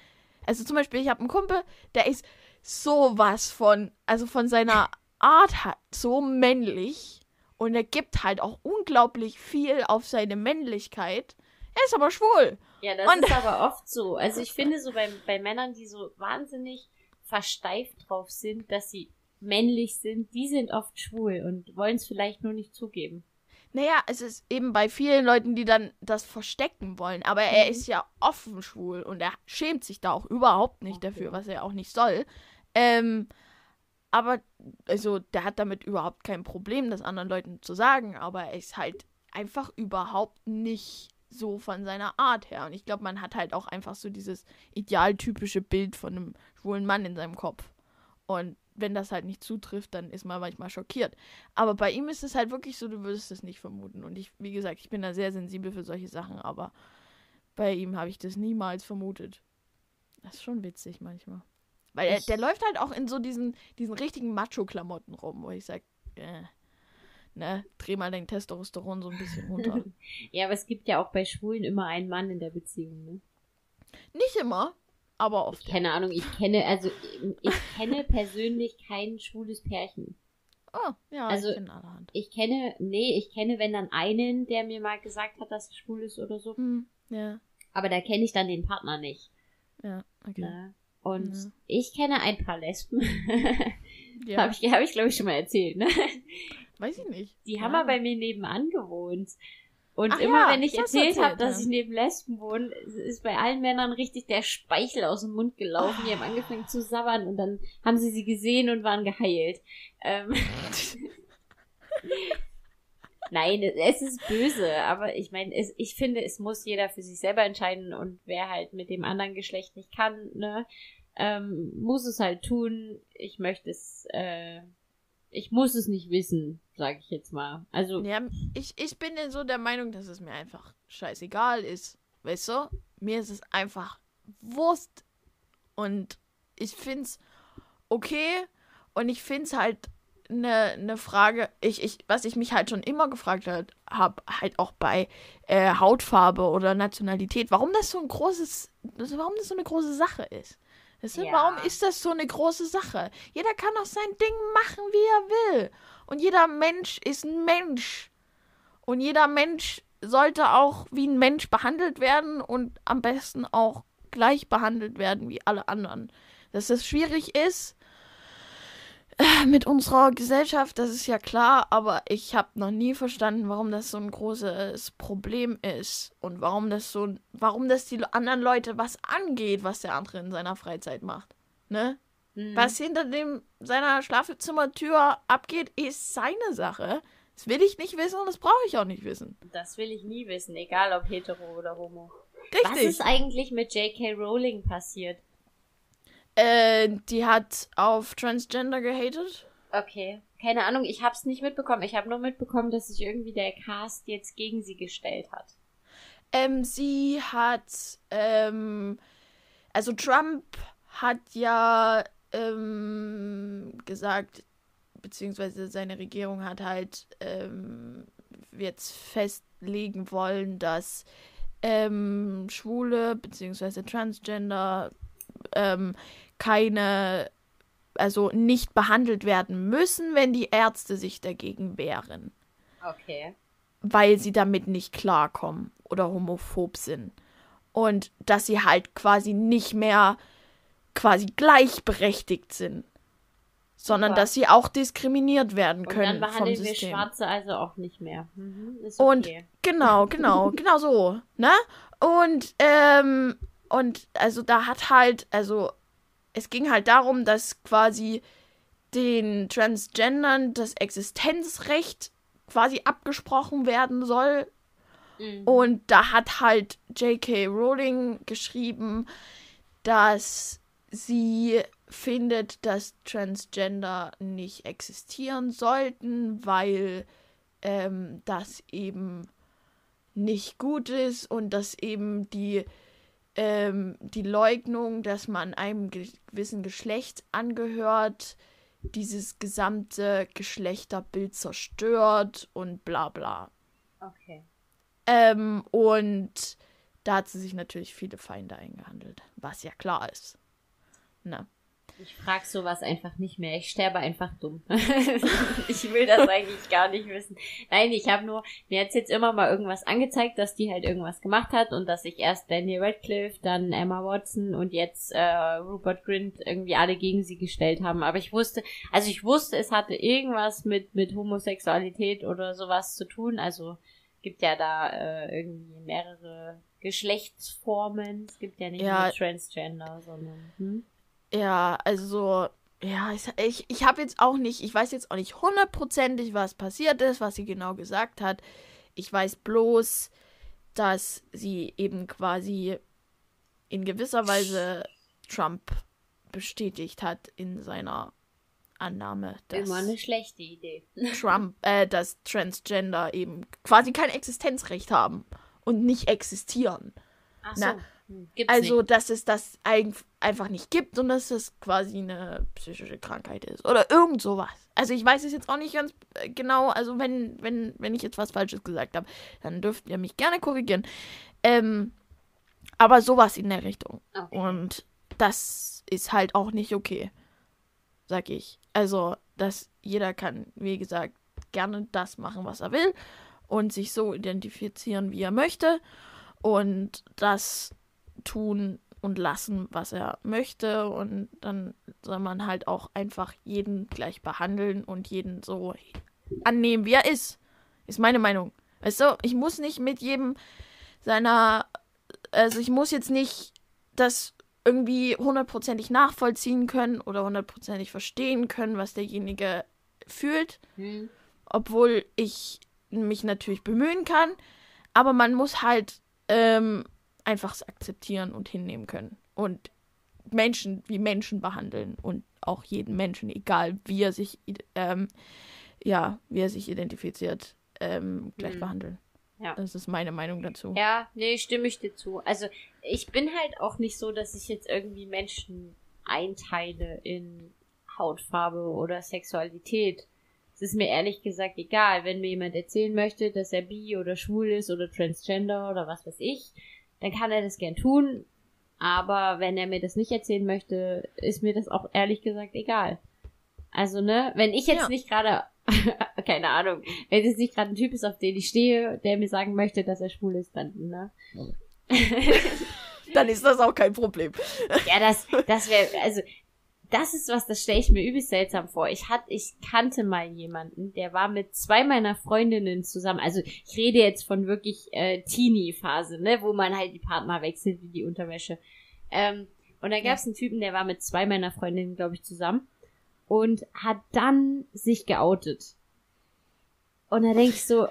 also zum Beispiel, ich habe einen Kumpel, der ist sowas von, also von seiner Art halt so männlich und er gibt halt auch unglaublich viel auf seine Männlichkeit. Er ist aber schwul. Ja, das Und- ist aber oft so. Also ich finde so bei, bei Männern, die so wahnsinnig versteift drauf sind, dass sie männlich sind, die sind oft schwul und wollen es vielleicht nur nicht zugeben. Naja, es ist eben bei vielen Leuten, die dann das verstecken wollen. Aber er Mhm. ist ja offen schwul und er schämt sich da auch überhaupt nicht Okay. dafür, was er auch nicht soll. Ähm, aber, also, der hat damit überhaupt kein Problem, das anderen Leuten zu sagen. Aber er ist halt einfach überhaupt nicht so von seiner Art her. Und ich glaube, man hat halt auch einfach so dieses idealtypische Bild von einem schwulen Mann in seinem Kopf. Und wenn das halt nicht zutrifft, dann ist man manchmal schockiert. Aber bei ihm ist es halt wirklich so, du würdest es nicht vermuten. Und ich, wie gesagt, ich bin da sehr sensibel für solche Sachen, aber bei ihm habe ich das niemals vermutet. Das ist schon witzig manchmal. Weil er, der läuft halt auch in so diesen, diesen richtigen Macho-Klamotten rum, wo ich sage, äh, ne, dreh mal dein Testosteron so ein bisschen runter. Ja, aber es gibt ja auch bei Schwulen immer einen Mann in der Beziehung, ne? nicht immer, aber oft. Keine Ahnung, ich kenne, also ich kenne persönlich kein schwules Pärchen. Oh, ja, Also- ich kenne allerhand. Ich kenne, nee, ich kenne, wenn dann einen, der mir mal gesagt hat, dass er schwul ist oder so. Hm, ja, Aber da kenne ich dann den Partner nicht. ja, okay. Ne? Und Ja. ich kenne ein paar Lesben. Ja, Habe ich, hab ich glaube ich, schon mal erzählt, ne? weiß ich nicht. Die ja. haben mal bei mir nebenan gewohnt. Und Ach immer ja, wenn ich erzählt habe, dass ich neben Lesben wohne, ist bei allen Männern richtig der Speichel aus dem Mund gelaufen. Die haben Ah. angefangen zu sabbern und dann haben sie sie gesehen und waren geheilt. Ähm, Nein, es ist böse, aber ich meine, ich finde, es muss jeder für sich selber entscheiden und wer halt mit dem anderen Geschlecht nicht kann, ne, ähm, muss es halt tun. Ich möchte es äh, ich muss es nicht wissen, sage ich jetzt mal. Also. Ja, ich, ich bin ja so der Meinung, dass es mir einfach scheißegal ist. Weißt du? Mir ist es einfach Wurst. Und ich find's okay. Und ich find's halt eine ne Frage, ich, ich, was ich mich halt schon immer gefragt habe, halt auch bei äh, Hautfarbe oder Nationalität, warum das so ein großes, warum das so eine große Sache ist. Weißt du, Ja. Warum ist das so eine große Sache? Jeder kann doch sein Ding machen, wie er will. Und jeder Mensch ist ein Mensch. Und jeder Mensch sollte auch wie ein Mensch behandelt werden und am besten auch gleich behandelt werden wie alle anderen. Dass das schwierig ist mit unserer Gesellschaft, das ist ja klar, aber ich habe noch nie verstanden, warum das so ein großes Problem ist und warum das so, warum das die anderen Leute was angeht, was der andere in seiner Freizeit macht. Ne? hm. Was hinter dem seiner Schlafzimmertür abgeht, ist seine Sache. Das will ich nicht wissen und das brauche ich auch nicht wissen. Das will ich nie wissen, egal ob hetero oder homo. Was Richtig. ist eigentlich mit J.K. Rowling passiert? Äh, die hat auf Transgender gehatet. Okay. Keine Ahnung, ich hab's nicht mitbekommen. Ich habe nur mitbekommen, dass sich irgendwie der Cast jetzt gegen sie gestellt hat. Ähm, sie hat, ähm, also Trump hat ja ähm, gesagt, beziehungsweise seine Regierung hat halt ähm, jetzt festlegen wollen, dass ähm, Schwule beziehungsweise Transgender ähm, keine, also nicht behandelt werden müssen, wenn die Ärzte sich dagegen wehren Okay. weil sie damit nicht klarkommen oder homophob sind. Und dass sie halt quasi nicht mehr quasi gleichberechtigt sind, sondern Super. dass sie auch diskriminiert werden Und können dann vom behandeln wir System. Schwarze also auch nicht mehr. Mhm, ist Und okay. genau, genau, genau so, ne? Und ähm und also da hat halt, also es ging halt darum, dass quasi den Transgendern das Existenzrecht quasi abgesprochen werden soll Mhm. Und da hat halt J.K. Rowling geschrieben, dass sie findet, dass Transgender nicht existieren sollten, weil ähm, das eben nicht gut ist und dass eben die, ähm, die Leugnung, dass man einem ge- gewissen Geschlecht angehört, dieses gesamte Geschlechterbild zerstört und bla bla. Okay. Ähm, und da hat sie sich natürlich viele Feinde eingehandelt, was ja klar ist. Na. Ich frag sowas einfach nicht mehr. Ich sterbe einfach dumm. ich will das eigentlich gar nicht wissen. Nein, ich habe nur, mir hat's jetzt immer mal irgendwas angezeigt, dass die halt irgendwas gemacht hat und dass sich erst Daniel Radcliffe, dann Emma Watson und jetzt äh, Rupert Grint irgendwie alle gegen sie gestellt haben. Aber ich wusste, also ich wusste, es hatte irgendwas mit, mit Homosexualität oder sowas zu tun. Also gibt ja da äh, irgendwie mehrere Geschlechtsformen. Es gibt ja nicht Ja. nur Transgender, sondern. Hm? Ja, also, ja, ich, ich, habe jetzt auch nicht, ich weiß jetzt auch nicht hundertprozentig, was passiert ist, was sie genau gesagt hat. Ich weiß bloß, dass sie eben quasi in gewisser Weise Trump bestätigt hat in seiner Annahme, dass Immer eine schlechte Idee. Trump, äh, dass Transgender eben quasi kein Existenzrecht haben und nicht existieren. Ach Na, so. Hm, Gibt's Also, nicht. dass es das ein, einfach nicht gibt und dass es quasi eine psychische Krankheit ist. Oder irgend sowas. Also, ich weiß es jetzt auch nicht ganz äh, genau. Also, wenn, wenn, wenn ich jetzt was Falsches gesagt habe, dann dürft ihr mich gerne korrigieren. Ähm, aber sowas in der Richtung. Okay. Und das ist halt auch nicht okay. Sag ich. Also, dass jeder kann, wie gesagt, gerne das machen, was er will und sich so identifizieren, wie er möchte und das tun und lassen, was er möchte und dann soll man halt auch einfach jeden gleich behandeln und jeden so annehmen, wie er ist. Ist meine Meinung. Weißt du, ich muss nicht mit jedem seiner, also ich muss jetzt nicht das irgendwie hundertprozentig nachvollziehen können oder hundertprozentig verstehen können, was derjenige fühlt, Hm. obwohl ich mich natürlich bemühen kann, aber man muss halt ähm, einfach es akzeptieren und hinnehmen können. Und Menschen wie Menschen behandeln und auch jeden Menschen, egal wie er sich, ähm, ja, wie er sich identifiziert, ähm, gleich mhm. behandeln. Ja. Das ist meine Meinung dazu. Ja, nee, stimme ich dir zu. Also ich bin halt auch nicht so, dass ich jetzt irgendwie Menschen einteile in Hautfarbe oder Sexualität. Es ist mir ehrlich gesagt egal, wenn mir jemand erzählen möchte, dass er bi oder schwul ist oder transgender oder was weiß ich, dann kann er das gern tun. Aber wenn er mir das nicht erzählen möchte, ist mir das auch ehrlich gesagt egal. Also, ne, wenn ich jetzt ja. nicht gerade, keine Ahnung, wenn es nicht gerade ein Typ ist, auf den ich stehe, der mir sagen möchte, dass er schwul ist, dann, ne? dann ist das auch kein Problem. ja, das, das wäre, also, das ist was, das stelle ich mir übelst seltsam vor. Ich hatte, ich kannte mal jemanden, der war mit zwei meiner Freundinnen zusammen. Also ich rede jetzt von wirklich äh, Teenie-Phase, ne, wo man halt die Partner wechselt wie die Unterwäsche. Ähm, und dann gab es einen Typen, der war mit zwei meiner Freundinnen, glaube ich, zusammen und hat dann sich geoutet. Und da denke ich so,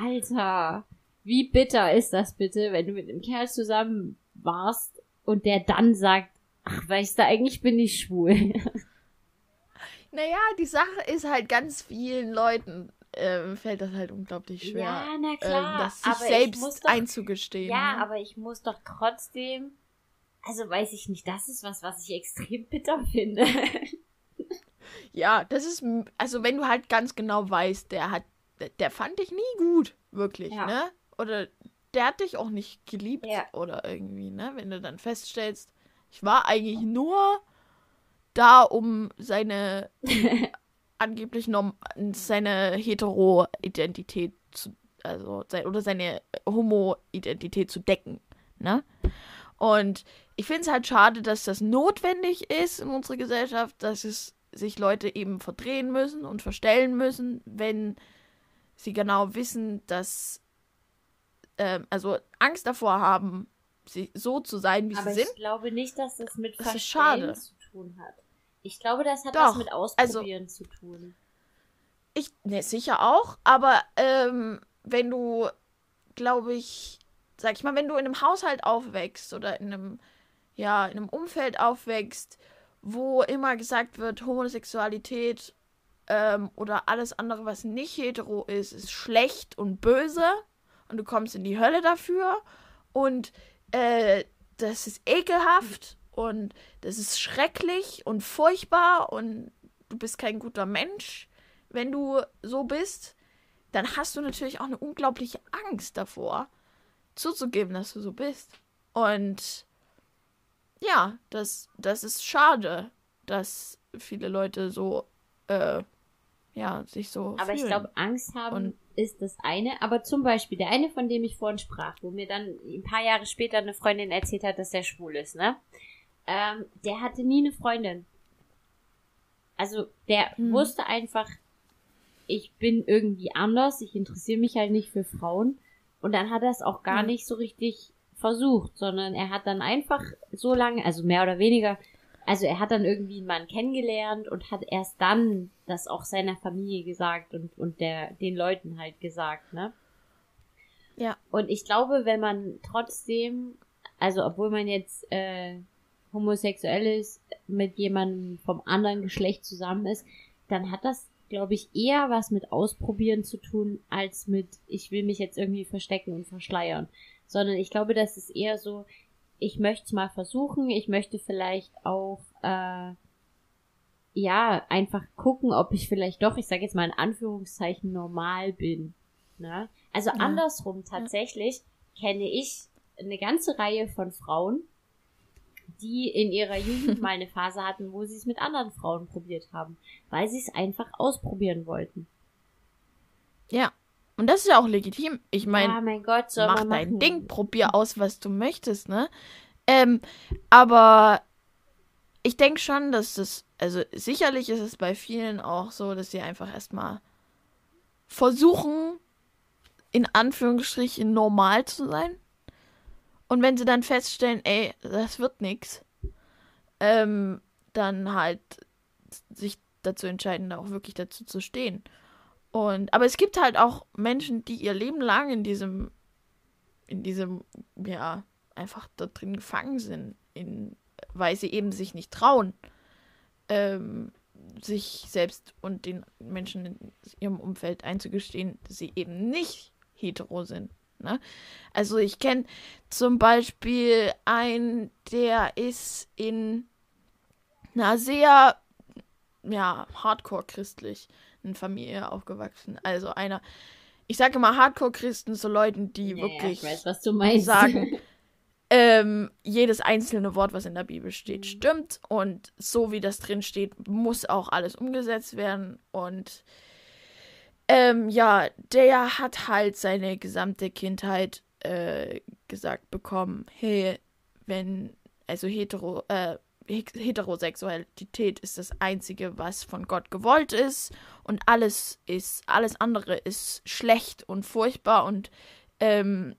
Alter, wie bitter ist das bitte, wenn du mit einem Kerl zusammen warst und der dann sagt, ach, weißt du, eigentlich bin ich schwul. Naja, die Sache ist halt ganz vielen Leuten äh, fällt das halt unglaublich schwer, ja, na klar, äh, das sich selbst doch, einzugestehen. Ja, ne? aber ich muss doch trotzdem, also weiß ich nicht, das ist was, was ich extrem bitter finde. ja, das ist, also wenn du halt ganz genau weißt, der hat, der fand dich nie gut, wirklich, ja. ne? Oder der hat dich auch nicht geliebt ja. oder irgendwie, ne? Wenn du dann feststellst, ich war eigentlich nur da, um seine angeblich norm seine Hetero-Identität zu, also oder seine Homo-Identität zu decken, ne? Und ich finde es halt schade, dass das notwendig ist in unserer Gesellschaft, dass es sich Leute eben verdrehen müssen und verstellen müssen, wenn sie genau wissen, dass äh, also Angst davor haben, sie, so zu sein, wie Aber sie sind. Aber ich glaube nicht, dass das mit das Verstellen zu tun hat. Ich glaube, das hat Doch, was mit also Ausprobieren also, zu tun. Ich, ne, sicher auch, aber ähm, wenn du, glaube ich, sag ich mal, wenn du in einem Haushalt aufwächst oder in einem, ja, in einem Umfeld aufwächst, wo immer gesagt wird, Homosexualität ähm, oder alles andere, was nicht hetero ist, ist schlecht und böse und du kommst in die Hölle dafür und äh, das ist ekelhaft und das ist schrecklich und furchtbar und du bist kein guter Mensch, wenn du so bist, dann hast du natürlich auch eine unglaubliche Angst davor, zuzugeben, dass du so bist. Und ja, das, das ist schade, dass viele Leute so, äh, ja, sich so. Aber fühlen. ich glaube, Angst haben und ist das eine. Aber zum Beispiel, der eine, von dem ich vorhin sprach, wo mir dann ein paar Jahre später eine Freundin erzählt hat, dass der schwul ist, ne? Ähm, der hatte nie eine Freundin. Also, der hm. wusste einfach, ich bin irgendwie anders, ich interessiere mich halt nicht für Frauen. Und dann hat er es auch gar hm. nicht so richtig versucht, sondern er hat dann einfach so lange, also mehr oder weniger, also er hat dann irgendwie einen Mann kennengelernt und hat erst dann das auch seiner Familie gesagt und, und der, den Leuten halt gesagt, ne? Ja. Und ich glaube, wenn man trotzdem, also obwohl man jetzt äh, homosexuell ist, mit jemandem vom anderen Geschlecht zusammen ist, dann hat das, glaube ich, eher was mit Ausprobieren zu tun, als mit, ich will mich jetzt irgendwie verstecken und verschleiern. Sondern ich glaube, das ist eher so, ich möchte es mal versuchen, ich möchte vielleicht auch äh, ja einfach gucken, ob ich vielleicht doch, ich sage jetzt mal in Anführungszeichen normal bin. Ne? Also ja. andersrum tatsächlich ja. kenne ich eine ganze Reihe von Frauen, die in ihrer Jugend mal eine Phase hatten, wo sie es mit anderen Frauen probiert haben, weil sie es einfach ausprobieren wollten. Ja. Und das ist ja auch legitim. Ich meine, ja, mein Gott, mach dein Ding, probier aus, was du möchtest, ne? Ähm, aber ich denke schon, dass das, also sicherlich ist es bei vielen auch so, dass sie einfach erstmal versuchen, in Anführungsstrichen normal zu sein. Und wenn sie dann feststellen, ey, das wird nix, ähm, dann halt sich dazu entscheiden, da auch wirklich dazu zu stehen. Und, aber es gibt halt auch Menschen, die ihr Leben lang in diesem, in diesem, ja, einfach da drin gefangen sind, in weil sie eben sich nicht trauen, ähm, sich selbst und den Menschen in ihrem Umfeld einzugestehen, dass sie eben nicht hetero sind. Ne? Also ich kenne zum Beispiel einen, der ist in einer sehr ja, hardcore-christlich in Familie aufgewachsen. Also einer, ich sage immer Hardcore-Christen, so Leuten, die Ja, wirklich ich weiß, sagen, ähm, jedes einzelne Wort, was in der Bibel steht, Mhm. stimmt. Und so wie das drin steht, muss auch alles umgesetzt werden. Und ähm, ja, der hat halt seine gesamte Kindheit äh, gesagt bekommen, hey, wenn, also hetero, äh, Heterosexualität ist das Einzige, was von Gott gewollt ist und alles ist, alles andere ist schlecht und furchtbar und ähm,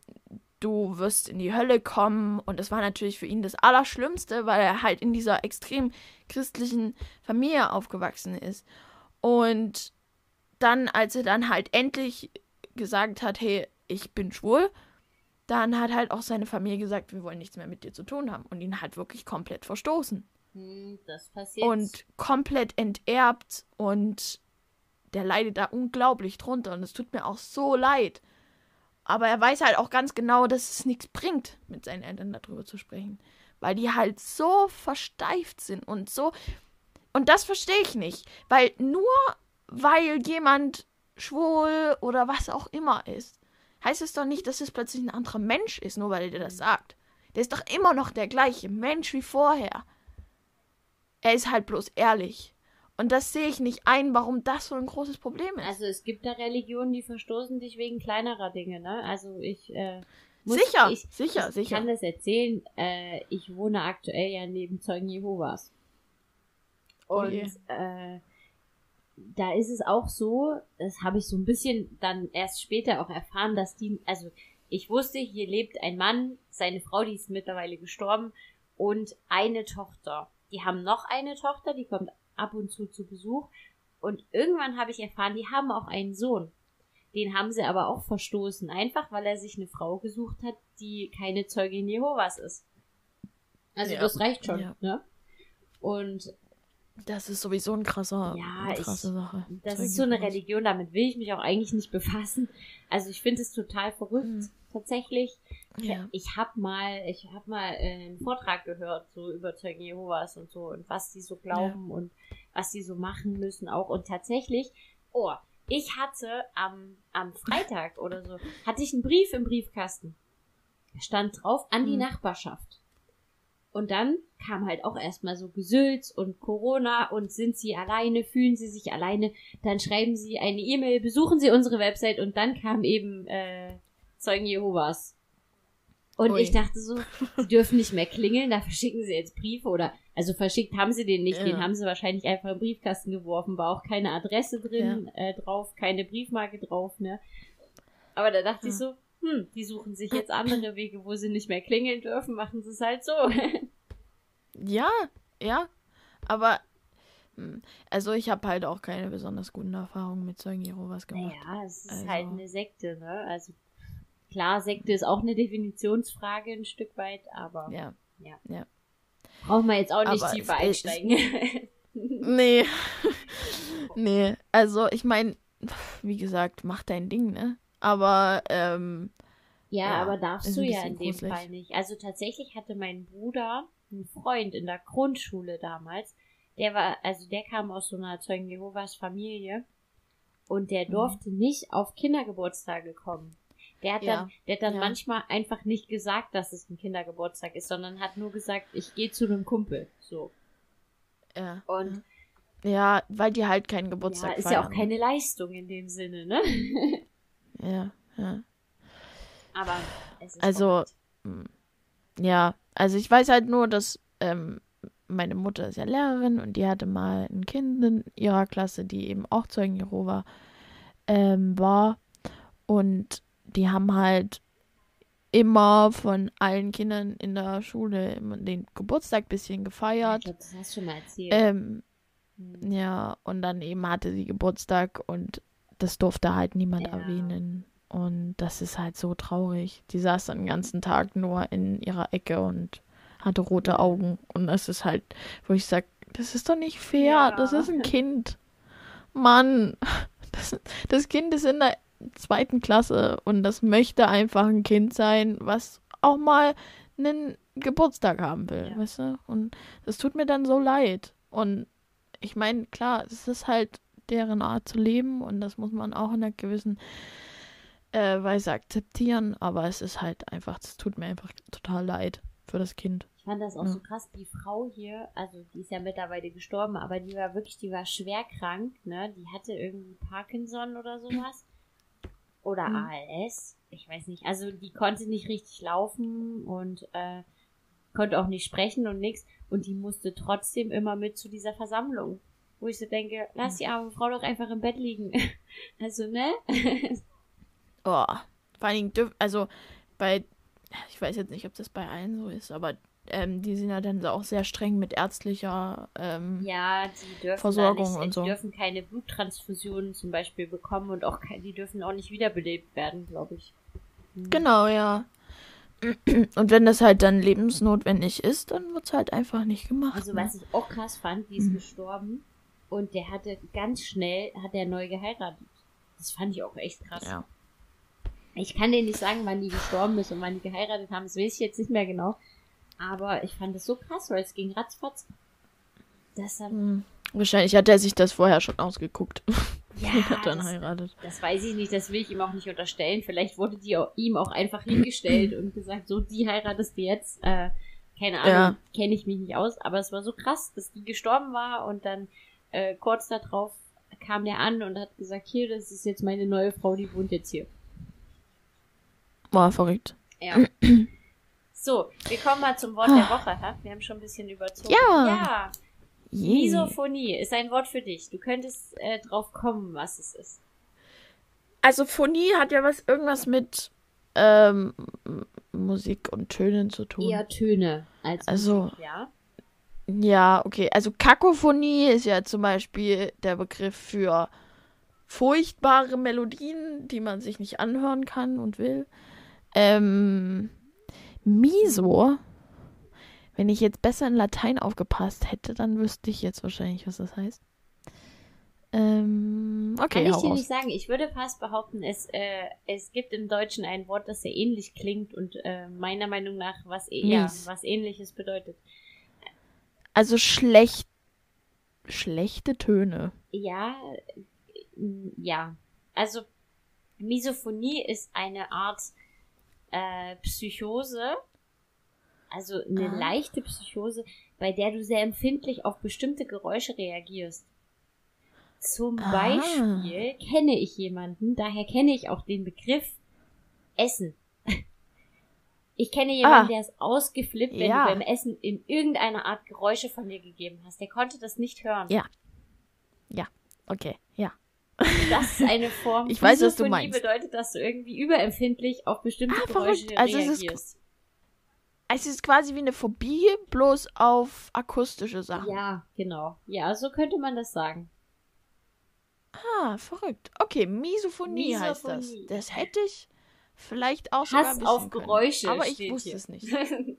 du wirst in die Hölle kommen. Und das war natürlich für ihn das Allerschlimmste, weil er halt in dieser extrem christlichen Familie aufgewachsen ist. Und dann, als er dann halt endlich gesagt hat, hey, ich bin schwul, dann hat halt auch seine Familie gesagt, wir wollen nichts mehr mit dir zu tun haben. Und ihn halt wirklich komplett verstoßen. Hm, das passiert. Und komplett enterbt. Und der leidet da unglaublich drunter. Und es tut mir auch so leid. Aber er weiß halt auch ganz genau, dass es nichts bringt, mit seinen Eltern darüber zu sprechen. Weil die halt so versteift sind und so. Und das verstehe ich nicht. Weil nur weil jemand schwul oder was auch immer ist, heißt es doch nicht, dass es plötzlich ein anderer Mensch ist, nur weil er dir das sagt. Der ist doch immer noch der gleiche Mensch wie vorher. Er ist halt bloß ehrlich. Und das sehe ich nicht ein, warum das so ein großes Problem ist. Also es gibt da Religionen, die verstoßen dich wegen kleinerer Dinge, ne? Also ich äh, muss, sicher, ich, sicher, ich sicher. kann das erzählen. Äh, ich wohne aktuell ja neben Zeugen Jehovas. Oh Und je. äh, da ist es auch so, das habe ich so ein bisschen dann erst später auch erfahren, dass die, also ich wusste, hier lebt ein Mann, seine Frau, die ist mittlerweile gestorben, und eine Tochter. Die haben noch eine Tochter, die kommt ab und zu zu Besuch. Und irgendwann habe ich erfahren, die haben auch einen Sohn. Den haben sie aber auch verstoßen, einfach weil er sich eine Frau gesucht hat, die keine Zeugin Jehovas ist. Also Ja. das reicht schon, Ja. ne? Und Das ist sowieso ein krasser, Ja, eine ich- krasse Sache. Das ist so eine. Religion, damit will ich mich auch eigentlich nicht befassen. Also ich finde es total verrückt, Mhm. tatsächlich. Ja. Ich habe mal, ich habe mal äh, einen Vortrag gehört so über Zeugen Jehovas und so und was die so glauben und was die so machen müssen auch und tatsächlich, oh, ich hatte am am Freitag oder so hatte ich einen Brief im Briefkasten. Stand drauf an die Mhm. Nachbarschaft. Und dann kam halt auch erstmal so Gesülz und Corona und sind sie alleine, fühlen sie sich alleine, dann schreiben sie eine E-Mail, besuchen sie unsere Website und dann kam eben äh, Zeugen Jehovas. Und Ui. ich dachte so, sie dürfen nicht mehr klingeln, da verschicken sie jetzt Briefe oder, also verschickt haben sie den nicht, Ja. den haben sie wahrscheinlich einfach im Briefkasten geworfen, war auch keine Adresse drin äh, drauf, keine Briefmarke drauf, ne. Aber da dachte ich Ja. so, hm, die suchen sich jetzt andere Wege, wo sie nicht mehr klingeln dürfen, machen sie es halt so. Ja, ja. Aber, hm, also ich habe halt auch keine besonders guten Erfahrungen mit Zeugen Jehovas gemacht. Naja, es ist Also- halt eine Sekte, ne? Also klar, Sekte ist auch eine Definitionsfrage ein Stück weit, aber Ja. brauchen wir jetzt auch nicht Aber es- einsteigen. Nee. nee. Also ich meine, wie gesagt, mach dein Ding, ne? Aber, ähm, ja, Ja, aber darfst du ja in dem gruselig. Fall nicht. Also tatsächlich hatte mein Bruder einen Freund in der Grundschule damals. Der war, also der kam aus so einer Zeugen Jehovas Familie und der Mhm. durfte nicht auf Kindergeburtstage kommen. Der hat Ja, dann, der hat dann ja. manchmal einfach nicht gesagt, dass es ein Kindergeburtstag ist, sondern hat nur gesagt, ich gehe zu einem Kumpel. So. ja. Und Ja, weil die halt keinen Geburtstag ja, ist feiern. ja auch keine Leistung in dem Sinne, ne? Ja, ja. Aber es ist Also, verrückt. Ja, also ich weiß halt nur, dass ähm, meine Mutter ist ja Lehrerin und die hatte mal ein Kind in ihrer Klasse, die eben auch Zeugen Jehova ähm, war. Und die haben halt immer von allen Kindern in der Schule den Geburtstag ein bisschen gefeiert. glaube, das hast du schon mal erzählt. Ähm, Hm. ja, und dann eben hatte sie Geburtstag und das durfte halt niemand Ja. erwähnen. Und das ist halt so traurig. Die saß dann den ganzen Tag nur in ihrer Ecke und hatte rote Augen. Und das ist halt, wo ich sage, das ist doch nicht fair. Ja. Das ist ein Kind. Mann, das, das Kind ist in der zweiten Klasse und das möchte einfach ein Kind sein, was auch mal einen Geburtstag haben will, Ja. weißt du? Und das tut mir dann so leid. Und ich meine, klar, es ist halt deren Art zu leben und das muss man auch in einer gewissen äh, Weise akzeptieren, aber es ist halt einfach, es tut mir einfach total leid für das Kind. Ich fand das auch Ja. so krass. Die Frau hier, also die ist ja mittlerweile gestorben, aber die war wirklich, die war schwer krank, ne? Die hatte irgendwie Parkinson oder sowas. Oder Mhm. ALS. Ich weiß nicht. Also die konnte nicht richtig laufen und äh, konnte auch nicht sprechen und nix. Und die musste trotzdem immer mit zu dieser Versammlung. Wo ich so denke, lass die arme Frau doch einfach im Bett liegen. Also, ne? Oh, vor allen Dingen, also bei, ich weiß jetzt nicht, ob das bei allen so ist, aber ähm, die sind ja dann auch sehr streng mit ärztlicher, ähm, Ja, die dürfen Versorgung nicht, und die so. dürfen keine Bluttransfusionen zum Beispiel bekommen und auch die dürfen auch nicht wiederbelebt werden, glaube ich. genau, ja. Und wenn das halt dann lebensnotwendig ist, dann wird's halt einfach nicht gemacht. Also ne? was ich auch krass fand, die ist gestorben und der hatte ganz schnell, hat er neu geheiratet. Das fand ich auch echt krass. Ja. Ich kann dir nicht sagen, wann die gestorben ist und wann die geheiratet haben, das weiß ich jetzt nicht mehr genau. Aber ich fand es so krass, weil es ging ratzfatz. Das dann, Hm. Wahrscheinlich hat er sich das vorher schon ausgeguckt. ja, und hat dann das, heiratet. Das weiß ich nicht, das will ich ihm auch nicht unterstellen. Vielleicht wurde die auch, ihm auch einfach hingestellt und gesagt, so, die heiratest du jetzt. Äh, keine Ahnung, Ja. kenne ich mich nicht aus, aber es war so krass, dass die gestorben war und dann äh, kurz darauf kam der an und hat gesagt, hier, das ist jetzt meine neue Frau, die wohnt jetzt hier. War verrückt. Ja. So, wir kommen mal zum Wort der Woche. Ha? Wir haben schon ein bisschen überzogen. Ja. Ja. Misophonie ist ein Wort für dich. Du könntest äh, drauf kommen, was es ist. Also Phonie hat ja was irgendwas mit ähm, Musik und Tönen zu tun. Eher Töne als Also- Musik, ja. Ja, okay. Also Kakophonie ist ja zum Beispiel der Begriff für furchtbare Melodien, die man sich nicht anhören kann und will. Ähm, Miso, wenn ich jetzt besser in Latein aufgepasst hätte, dann wüsste ich jetzt wahrscheinlich, was das heißt. Ähm, okay, Kann ich dir nicht sagen. Ich würde fast behaupten, es, äh, es gibt im Deutschen ein Wort, das sehr ähnlich klingt und äh, meiner Meinung nach was, eh- ja, was ähnliches bedeutet. Also schlecht, schlechte Töne. Ja, ja. Also Misophonie ist eine Art äh, Psychose, also eine Ah. leichte Psychose, bei der du sehr empfindlich auf bestimmte Geräusche reagierst. Zum Ah. Beispiel kenne ich jemanden, daher kenne ich auch den Begriff Essen. Ich kenne jemanden, Ah. der ist ausgeflippt, wenn Ja. du beim Essen in irgendeiner Art Geräusche von dir gegeben hast. Der konnte das nicht hören. Ja. Okay, ja. Das ist eine Form. Ich weiß, was du Misophonie meinst. bedeutet, dass du irgendwie überempfindlich auf bestimmte Ah, Geräusche verrückt. Also es ist- reagierst. Es ist quasi wie eine Phobie, bloß auf akustische Sachen. Ja, genau. Ja, so könnte man das sagen. Ah, verrückt. Okay, Misophonie, heißt das. Misophonie. Das hätte ich vielleicht auch sogar Hass wissen auf können. Geräusche. Aber ich wusste hier. es nicht.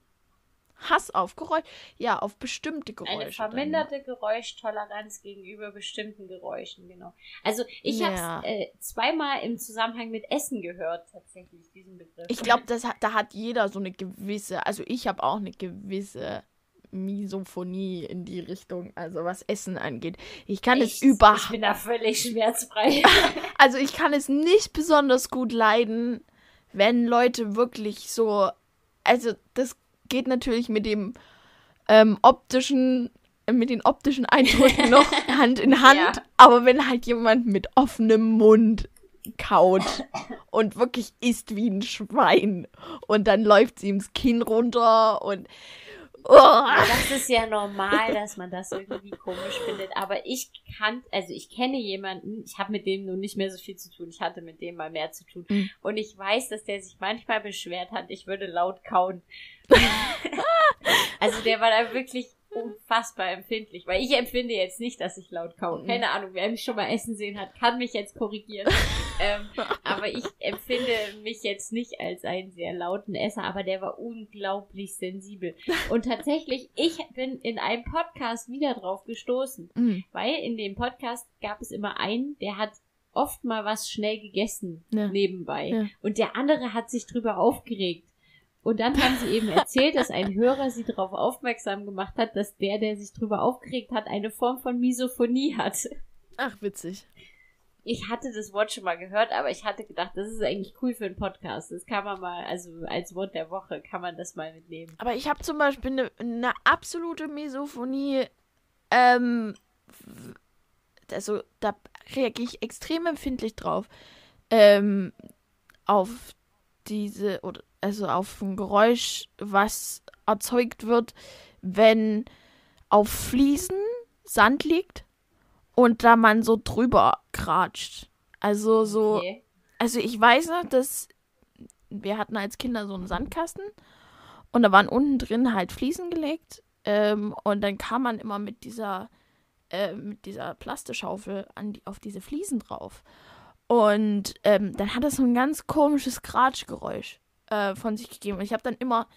Hass auf Geräusche. Ja, auf bestimmte Geräusche. Eine dann, verminderte Geräuschtoleranz gegenüber bestimmten Geräuschen, genau. Also ich Ja. habe es äh, zweimal im Zusammenhang mit Essen gehört, tatsächlich, diesen Begriff. Ich glaube, da hat jeder so eine gewisse, also ich habe auch eine gewisse Misophonie in die Richtung, also was Essen angeht. Ich kann es Echt? überhaupt Ich bin da völlig schmerzfrei. Also ich kann es nicht besonders gut leiden, wenn Leute wirklich so. Also das geht natürlich mit dem ähm, optischen, mit den optischen Eindrücken noch Hand in Hand. Ja. Aber wenn halt jemand mit offenem Mund kaut und wirklich isst wie ein Schwein und dann läuft sie ihm das Kinn runter und oh, das ist ja normal, dass man das irgendwie komisch findet. Aber ich kann, also ich kenne jemanden, ich habe mit dem nun nicht mehr so viel zu tun. Ich hatte mit dem mal mehr zu tun. Mhm. Und ich weiß, dass der sich manchmal beschwert hat, ich würde laut kauen. also der war da wirklich unfassbar empfindlich. Weil ich empfinde jetzt nicht, dass ich laut kaue. Mhm. Keine Ahnung, wer mich schon mal essen sehen hat, kann mich jetzt korrigieren. ähm, aber ich empfinde mich jetzt nicht als einen sehr lauten Esser, aber der war unglaublich sensibel. Und tatsächlich, ich bin in einem Podcast wieder drauf gestoßen, Mhm. weil in dem Podcast gab es immer einen, der hat oft mal was schnell gegessen Ja. nebenbei. Ja. Und der andere hat sich drüber aufgeregt. Und dann haben sie eben erzählt, dass ein Hörer sie darauf aufmerksam gemacht hat, dass der, der sich drüber aufgeregt hat, eine Form von Misophonie hat. Ach, witzig. Ich hatte das Wort schon mal gehört, aber ich hatte gedacht, das ist eigentlich cool für einen Podcast. Das kann man mal, also als Wort der Woche kann man das mal mitnehmen. Aber ich habe zum Beispiel eine eine absolute Misophonie. Ähm, also da reagiere ich extrem empfindlich drauf. Ähm, auf diese, oder also auf ein Geräusch, was erzeugt wird, wenn auf Fliesen Sand liegt und da man so drüber kratscht. Also so. Okay. Also ich weiß noch, dass wir hatten als Kinder so einen Sandkasten und da waren unten drin halt Fliesen gelegt ähm, und dann kam man immer mit dieser äh, mit dieser Plastischaufel an die, auf diese Fliesen drauf und ähm, dann hat es so ein ganz komisches Kratschgeräusch äh, von sich gegeben und ich habe dann immer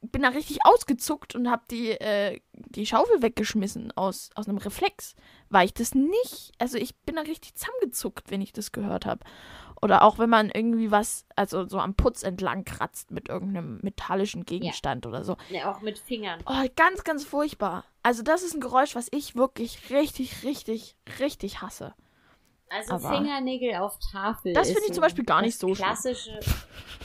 bin da richtig ausgezuckt und habe die äh, die Schaufel weggeschmissen aus aus einem Reflex, weil ich das nicht, also ich bin da richtig zusammengezuckt, wenn ich das gehört habe. Oder auch wenn man irgendwie was, also so am Putz entlang kratzt mit irgendeinem metallischen Gegenstand oder so. Ja, auch mit Fingern. Oh, ganz, ganz furchtbar. Also das ist ein Geräusch, was ich wirklich richtig, richtig, richtig hasse. Also Aber- Fingernägel auf Tafel. Das finde ich so zum Beispiel gar nicht so schlimm. klassische.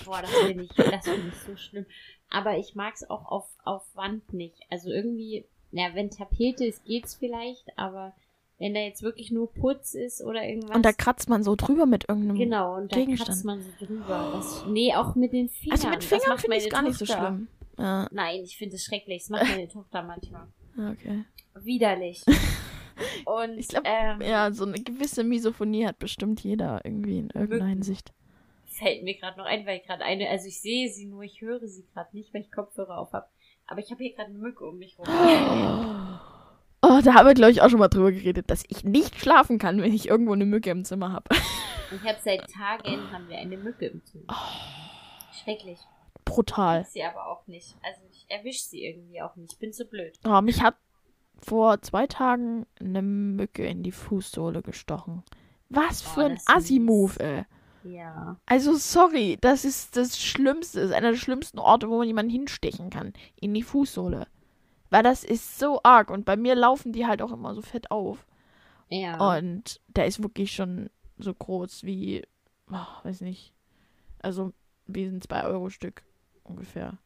Boah, das finde ich, das finde ich so schlimm. Aber ich mag es auch auf, auf Wand nicht. Also irgendwie, ja, wenn Tapete ist, geht's vielleicht, aber wenn da jetzt wirklich nur Putz ist oder irgendwas. Und da kratzt man so drüber mit irgendeinem. genau, und da Gegenstand. kratzt man so drüber. Das, nee, auch mit den Fingern. Also mit Fingern macht finde ich gar nicht so schlimm. Ja, Nein, ich finde es schrecklich. Das macht meine Tochter manchmal. okay. Widerlich. Und Ich glaub, ähm, Ja, so eine gewisse Misophonie hat bestimmt jeder irgendwie in irgendeiner. Hinsicht. fällt mir gerade noch ein, weil ich gerade eine, also ich sehe sie nur, ich höre sie gerade nicht, weil ich Kopfhörer auf habe. Aber ich habe hier gerade eine Mücke um mich rum. Oh, da haben wir, glaube ich, auch schon mal drüber geredet, dass ich nicht schlafen kann, wenn ich irgendwo eine Mücke im Zimmer habe. Ich habe seit Tagen haben wir eine Mücke im Zimmer. Schrecklich. Brutal. Ich sie aber auch nicht. Also ich erwische sie irgendwie auch nicht. Ich bin zu blöd. Oh, mich hat vor zwei Tagen eine Mücke in die Fußsohle gestochen. Was Oh, für ein Assi-Move, ey. Ja. Also, sorry, das ist das Schlimmste. Das ist einer der schlimmsten Orte, wo man jemanden hinstechen kann. In die Fußsohle. Weil das ist so arg. Und bei mir laufen die halt auch immer so fett auf. Ja. Und der ist wirklich schon so groß wie, oh, weiß nicht. Also, wie ein 2-Euro-Stück ungefähr.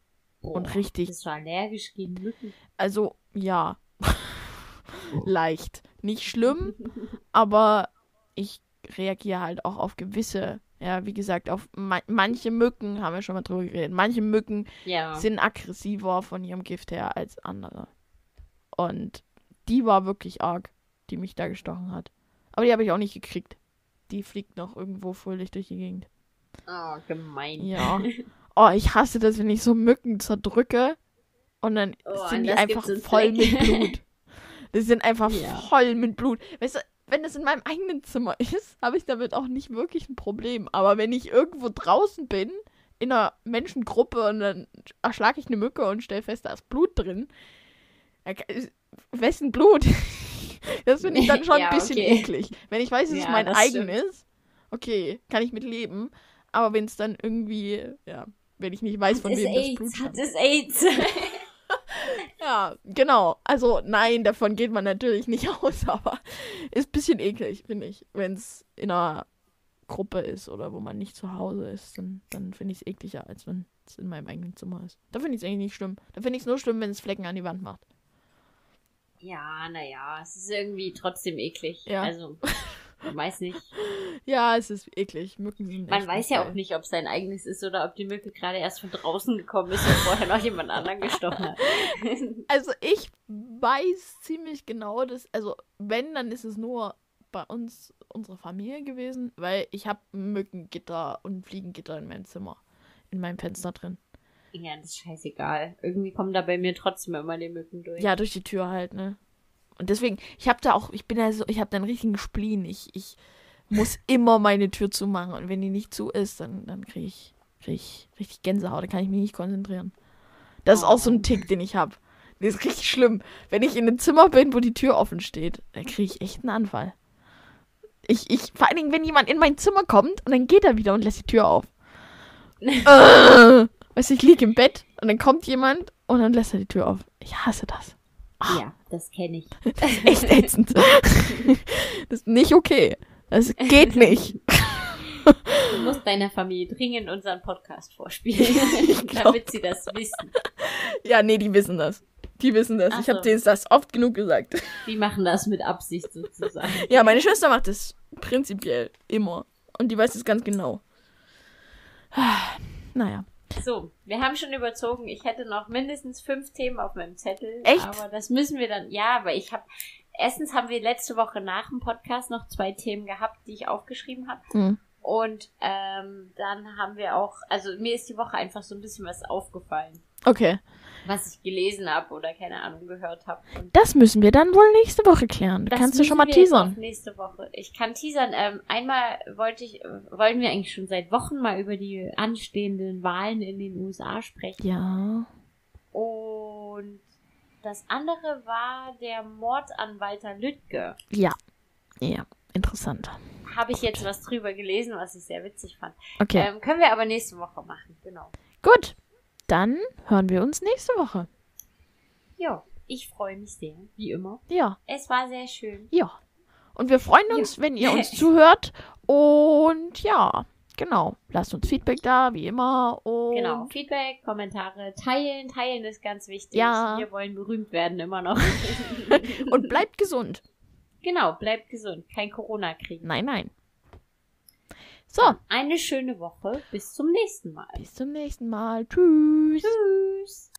Boah, und richtig- Bist du allergisch gegen Mücken? Also, ja. Leicht. Nicht schlimm, aber ich reagiere halt auch auf gewisse, ja, wie gesagt, auf ma manche Mücken, haben wir schon mal drüber geredet, manche Mücken Ja. sind aggressiver von ihrem Gift her als andere. Und die war wirklich arg, die mich da gestochen hat. Aber die habe ich auch nicht gekriegt. Die fliegt noch irgendwo fröhlich durch die Gegend. Oh, gemein. Ja. Oh, ich hasse das, wenn ich so Mücken zerdrücke und dann Oh, sind die einfach voll mit Blut. Die sind einfach Ja. voll mit Blut. Weißt du, wenn das in meinem eigenen Zimmer ist, habe ich damit auch nicht wirklich ein Problem. Aber wenn ich irgendwo draußen bin, in einer Menschengruppe und dann erschlage ich eine Mücke und stelle fest, da ist Blut drin. Wessen Blut? Das finde ich dann schon Ja, ein bisschen okay. eklig. Wenn ich weiß, dass es Ja, mein das eigenes, okay, kann ich mit leben. Aber wenn es dann irgendwie, ja, wenn ich nicht weiß, von es wem das Blut AIDS? Hat stammt. es AIDS? Ja, genau. Also nein, davon geht man natürlich nicht aus, aber ist ein bisschen eklig, finde ich. Wenn es in einer Gruppe ist oder wo man nicht zu Hause ist, dann, dann finde ich es ekliger, als wenn es in meinem eigenen Zimmer ist. Da finde ich es eigentlich nicht schlimm. Da finde ich es nur schlimm, wenn es Flecken an die Wand macht. ja, naja, es ist irgendwie trotzdem eklig. Ja. Also, ich weiß nicht. Ja, es ist eklig. Mücken sind Man weiß ja geil. auch nicht, ob es sein eigenes ist oder ob die Mücke gerade erst von draußen gekommen ist und vorher noch jemand anderen gestochen hat. Also ich weiß ziemlich genau, dass, also wenn, dann ist es nur bei uns, unserer Familie gewesen, weil ich habe Mückengitter und Fliegengitter in meinem Zimmer, in meinem Fenster drin. ja, das ist scheißegal. Irgendwie kommen da bei mir trotzdem immer die Mücken durch. Ja, durch die Tür halt, ne? Und deswegen, ich habe da auch, ich bin ja so, ich habe da einen richtigen Spleen. Ich, ich muss immer meine Tür zumachen. Und wenn die nicht zu ist, dann, dann kriege ich, krieg ich richtig Gänsehaut. Da kann ich mich nicht konzentrieren. Das ist auch so ein Tick, den ich habe. Das ist richtig schlimm. Wenn ich in einem Zimmer bin, wo die Tür offen steht, dann kriege ich echt einen Anfall. Ich, ich, vor allen Dingen, wenn jemand in mein Zimmer kommt und dann geht er wieder und lässt die Tür auf. äh, weißt du, ich liege im Bett und dann kommt jemand und dann lässt er die Tür auf. Ich hasse das. Ja, das kenne ich. Das ist echt ätzend. Das ist nicht okay. Das geht nicht. Du musst deiner Familie dringend unseren Podcast vorspielen, damit sie das wissen. Ja, nee, die wissen das. Die wissen das. Ach Ich habe so. denen das oft genug gesagt. Die machen das mit Absicht sozusagen. Ja, meine Schwester macht das prinzipiell immer. Und die weiß es ganz genau. Naja. So, wir haben schon überzogen. Ich hätte noch mindestens fünf Themen auf meinem Zettel. Echt? Aber das müssen wir dann. Ja, aber ich habe. Erstens haben wir letzte Woche nach dem Podcast noch zwei Themen gehabt, die ich aufgeschrieben habe. Hm. Und ähm, dann haben wir auch, also mir ist die Woche einfach so ein bisschen was aufgefallen, Okay. Was ich gelesen habe oder keine Ahnung gehört habe. Das müssen wir dann wohl nächste Woche klären. das Kannst du schon mal teasern? Nächste Woche. Ich kann teasern. Ähm, einmal wollte ich, wollen wir eigentlich schon seit Wochen mal über die anstehenden Wahlen in den USA sprechen. Ja. Und das andere war der Mord an Walter Lüttke. Ja. Ja. Interessant. Habe ich jetzt was drüber gelesen, was ich sehr witzig fand. Okay. Ähm, können wir aber nächste Woche machen, genau. Gut. Dann hören wir uns nächste Woche. Ja, ich freue mich sehr, wie immer. Ja. Es war sehr schön. Ja. Und wir freuen uns, wenn ihr uns zuhört. Und ja, genau. Lasst uns Feedback da, wie immer. Und Genau, Feedback, Kommentare, teilen, teilen ist ganz wichtig. Ja. Wir wollen berühmt werden immer noch. Und bleibt gesund. genau, bleibt gesund, kein Corona kriegen. Nein, nein. So, Eine schöne Woche, bis zum nächsten Mal. bis zum nächsten Mal. Tschüss. Tschüss.